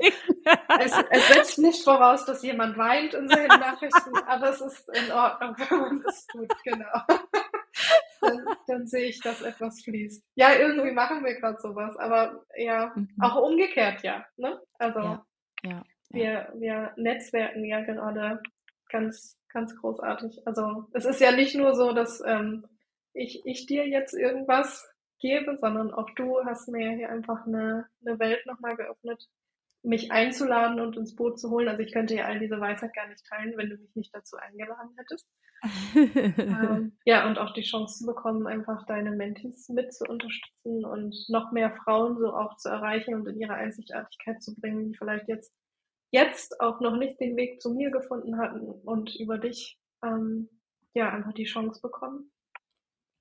es, es setzt nicht voraus, dass jemand weint in seinen Nachrichten, aber es ist in Ordnung, wenn man das tut, genau. Dann, dann, sehe ich, dass etwas fließt. Ja, irgendwie machen wir gerade sowas, aber ja, mhm. auch umgekehrt ja. Ne? Also ja, ja, wir, wir netzwerken ja gerade ganz, ganz großartig. Also es ist ja nicht nur so, dass ähm, ich, ich dir jetzt irgendwas gebe, sondern auch du hast mir hier einfach eine, eine Welt nochmal geöffnet, mich einzuladen und ins Boot zu holen. Also ich könnte ja all diese Weisheit gar nicht teilen, wenn du mich nicht dazu eingeladen hättest. ähm, ja, und auch die Chance zu bekommen, einfach deine Mentis mit zu unterstützen und noch mehr Frauen so auch zu erreichen und in ihre Einzigartigkeit zu bringen, die vielleicht jetzt, jetzt auch noch nicht den Weg zu mir gefunden hatten und über dich ähm, ja einfach die Chance bekommen.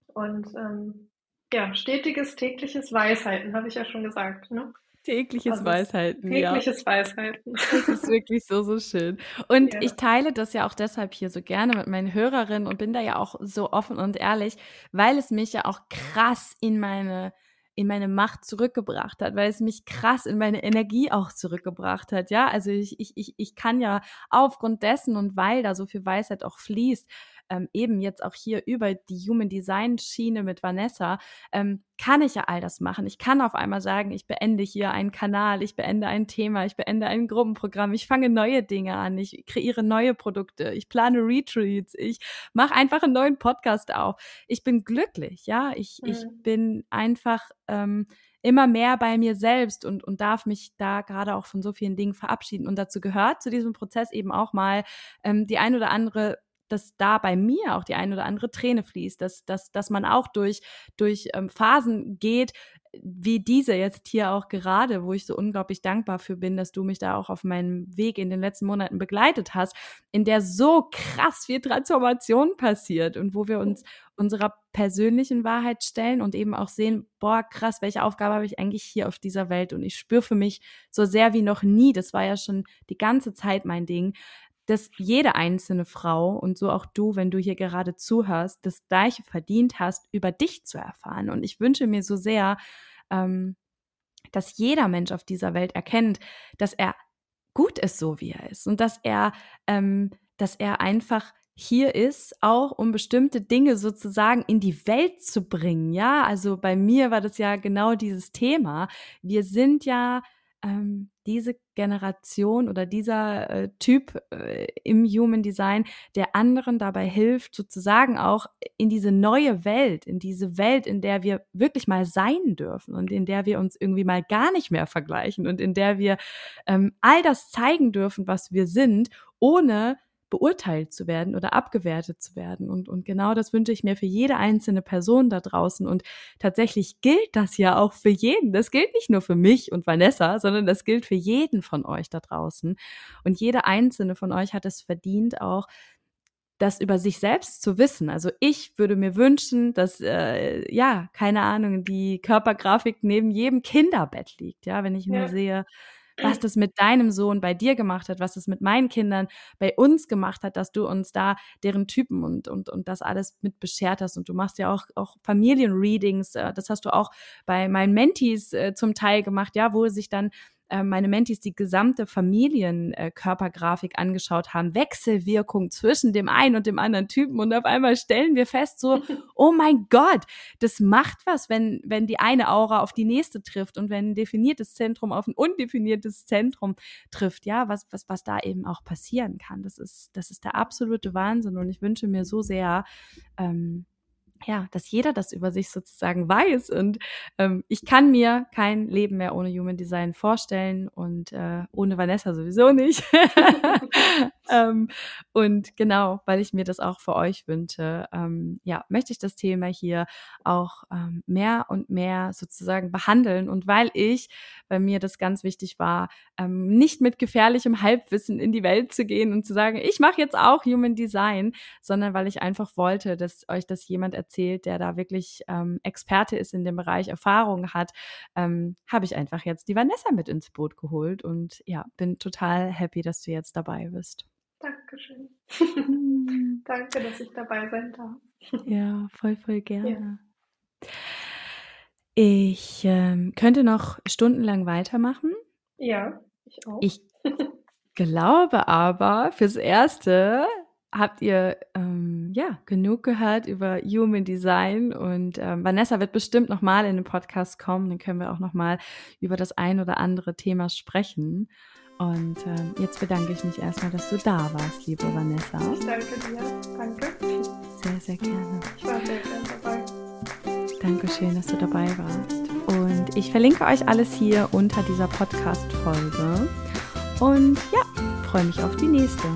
Und ähm, ja, stetiges, tägliches Weisheiten, habe ich ja schon gesagt. Ne? Tägliches also, Weisheiten. Tägliches ja. Weisheiten. Das ist wirklich so, so schön. Und ja. ich teile das ja auch deshalb hier so gerne mit meinen Hörerinnen und bin da ja auch so offen und ehrlich, weil es mich ja auch krass in meine in meine Macht zurückgebracht hat, weil es mich krass in meine Energie auch zurückgebracht hat. Ja, also ich, ich, ich, ich kann ja aufgrund dessen und weil da so viel Weisheit auch fließt, ähm, eben jetzt auch hier über die Human Design Schiene mit Vanessa, ähm, kann ich ja all das machen. Ich kann auf einmal sagen, ich beende hier einen Kanal, ich beende ein Thema, ich beende ein Gruppenprogramm, ich fange neue Dinge an, ich kreiere neue Produkte, ich plane Retreats, ich mache einfach einen neuen Podcast auf. Ich bin glücklich, ja, ich, mhm. ich bin einfach ähm, immer mehr bei mir selbst und, und darf mich da gerade auch von so vielen Dingen verabschieden. Und dazu gehört zu diesem Prozess eben auch mal ähm, die ein oder andere dass da bei mir auch die ein oder andere Träne fließt, dass, dass, dass man auch durch, durch ähm, Phasen geht, wie diese jetzt hier auch gerade, wo ich so unglaublich dankbar für bin, dass du mich da auch auf meinem Weg in den letzten Monaten begleitet hast, in der so krass viel Transformation passiert und wo wir uns unserer persönlichen Wahrheit stellen und eben auch sehen, boah, krass, welche Aufgabe habe ich eigentlich hier auf dieser Welt? Und ich spüre für mich so sehr wie noch nie, das war ja schon die ganze Zeit mein Ding, dass jede einzelne Frau und so auch du, wenn du hier gerade zuhörst, das gleiche verdient hast, über dich zu erfahren. Und ich wünsche mir so sehr, ähm, dass jeder Mensch auf dieser Welt erkennt, dass er gut ist, so wie er ist und dass er, ähm, dass er einfach hier ist, auch um bestimmte Dinge sozusagen in die Welt zu bringen. Ja, also bei mir war das ja genau dieses Thema. Wir sind ja ähm, diese Generation oder dieser äh, Typ äh, im Human Design, der anderen dabei hilft, sozusagen auch in diese neue Welt, in diese Welt, in der wir wirklich mal sein dürfen und in der wir uns irgendwie mal gar nicht mehr vergleichen und in der wir ähm, all das zeigen dürfen, was wir sind, ohne beurteilt zu werden oder abgewertet zu werden. Und, und genau das wünsche ich mir für jede einzelne Person da draußen. Und tatsächlich gilt das ja auch für jeden. Das gilt nicht nur für mich und Vanessa, sondern das gilt für jeden von euch da draußen. Und jede einzelne von euch hat es verdient, auch das über sich selbst zu wissen. Also ich würde mir wünschen, dass äh, ja keine Ahnung die Körpergrafik neben jedem Kinderbett liegt. Ja, wenn ich nur ja. sehe, was das mit deinem Sohn bei dir gemacht hat, was es mit meinen Kindern bei uns gemacht hat, dass du uns da deren Typen und, und, und das alles mit beschert hast. Und du machst ja auch, auch Familienreadings, äh, das hast du auch bei meinen Mentees äh, zum Teil gemacht, ja, wo sich dann äh, meine Mentis die gesamte Familienkörpergrafik äh, angeschaut haben, Wechselwirkung zwischen dem einen und dem anderen Typen und auf einmal stellen wir fest so, oh mein Gott, das macht was, wenn, wenn die eine Aura auf die nächste trifft und wenn ein definiertes Zentrum auf ein undefiniertes Zentrum trifft, ja, was, was, was da eben auch passieren kann. Das ist, das ist der absolute Wahnsinn und ich wünsche mir so sehr, ähm, ja, dass jeder das über sich sozusagen weiß. Und ähm, ich kann mir kein Leben mehr ohne Human Design vorstellen und äh, ohne Vanessa sowieso nicht. ähm, und genau, weil ich mir das auch für euch wünsche, ähm, ja, möchte ich das Thema hier auch ähm, mehr und mehr sozusagen behandeln. Und weil ich, bei mir das ganz wichtig war, ähm, nicht mit gefährlichem Halbwissen in die Welt zu gehen und zu sagen, ich mache jetzt auch Human Design, sondern weil ich einfach wollte, dass euch das jemand erzählt, der da wirklich ähm, Experte ist in dem Bereich, Erfahrung hat, ähm, habe ich einfach jetzt die Vanessa mit ins Boot geholt und ja, bin total happy, dass du jetzt dabei bist. Dankeschön. Hm. Danke, dass ich dabei sein darf. Ja, voll, voll gerne. Ja. Ich ähm, könnte noch stundenlang weitermachen. Ja, ich auch. Ich glaube aber, fürs Erste habt ihr ähm, ja genug gehört über Human Design und ähm, Vanessa wird bestimmt noch mal in den Podcast kommen, dann können wir auch noch mal über das ein oder andere Thema sprechen. Und ähm, jetzt bedanke ich mich erstmal, dass du da warst, liebe Vanessa. Ich danke dir. Danke. Sehr, sehr gerne. Ich war sehr gerne dabei. Dankeschön, dass du dabei warst. Und ich verlinke euch alles hier unter dieser Podcast-Folge. Und ja, freue mich auf die nächste.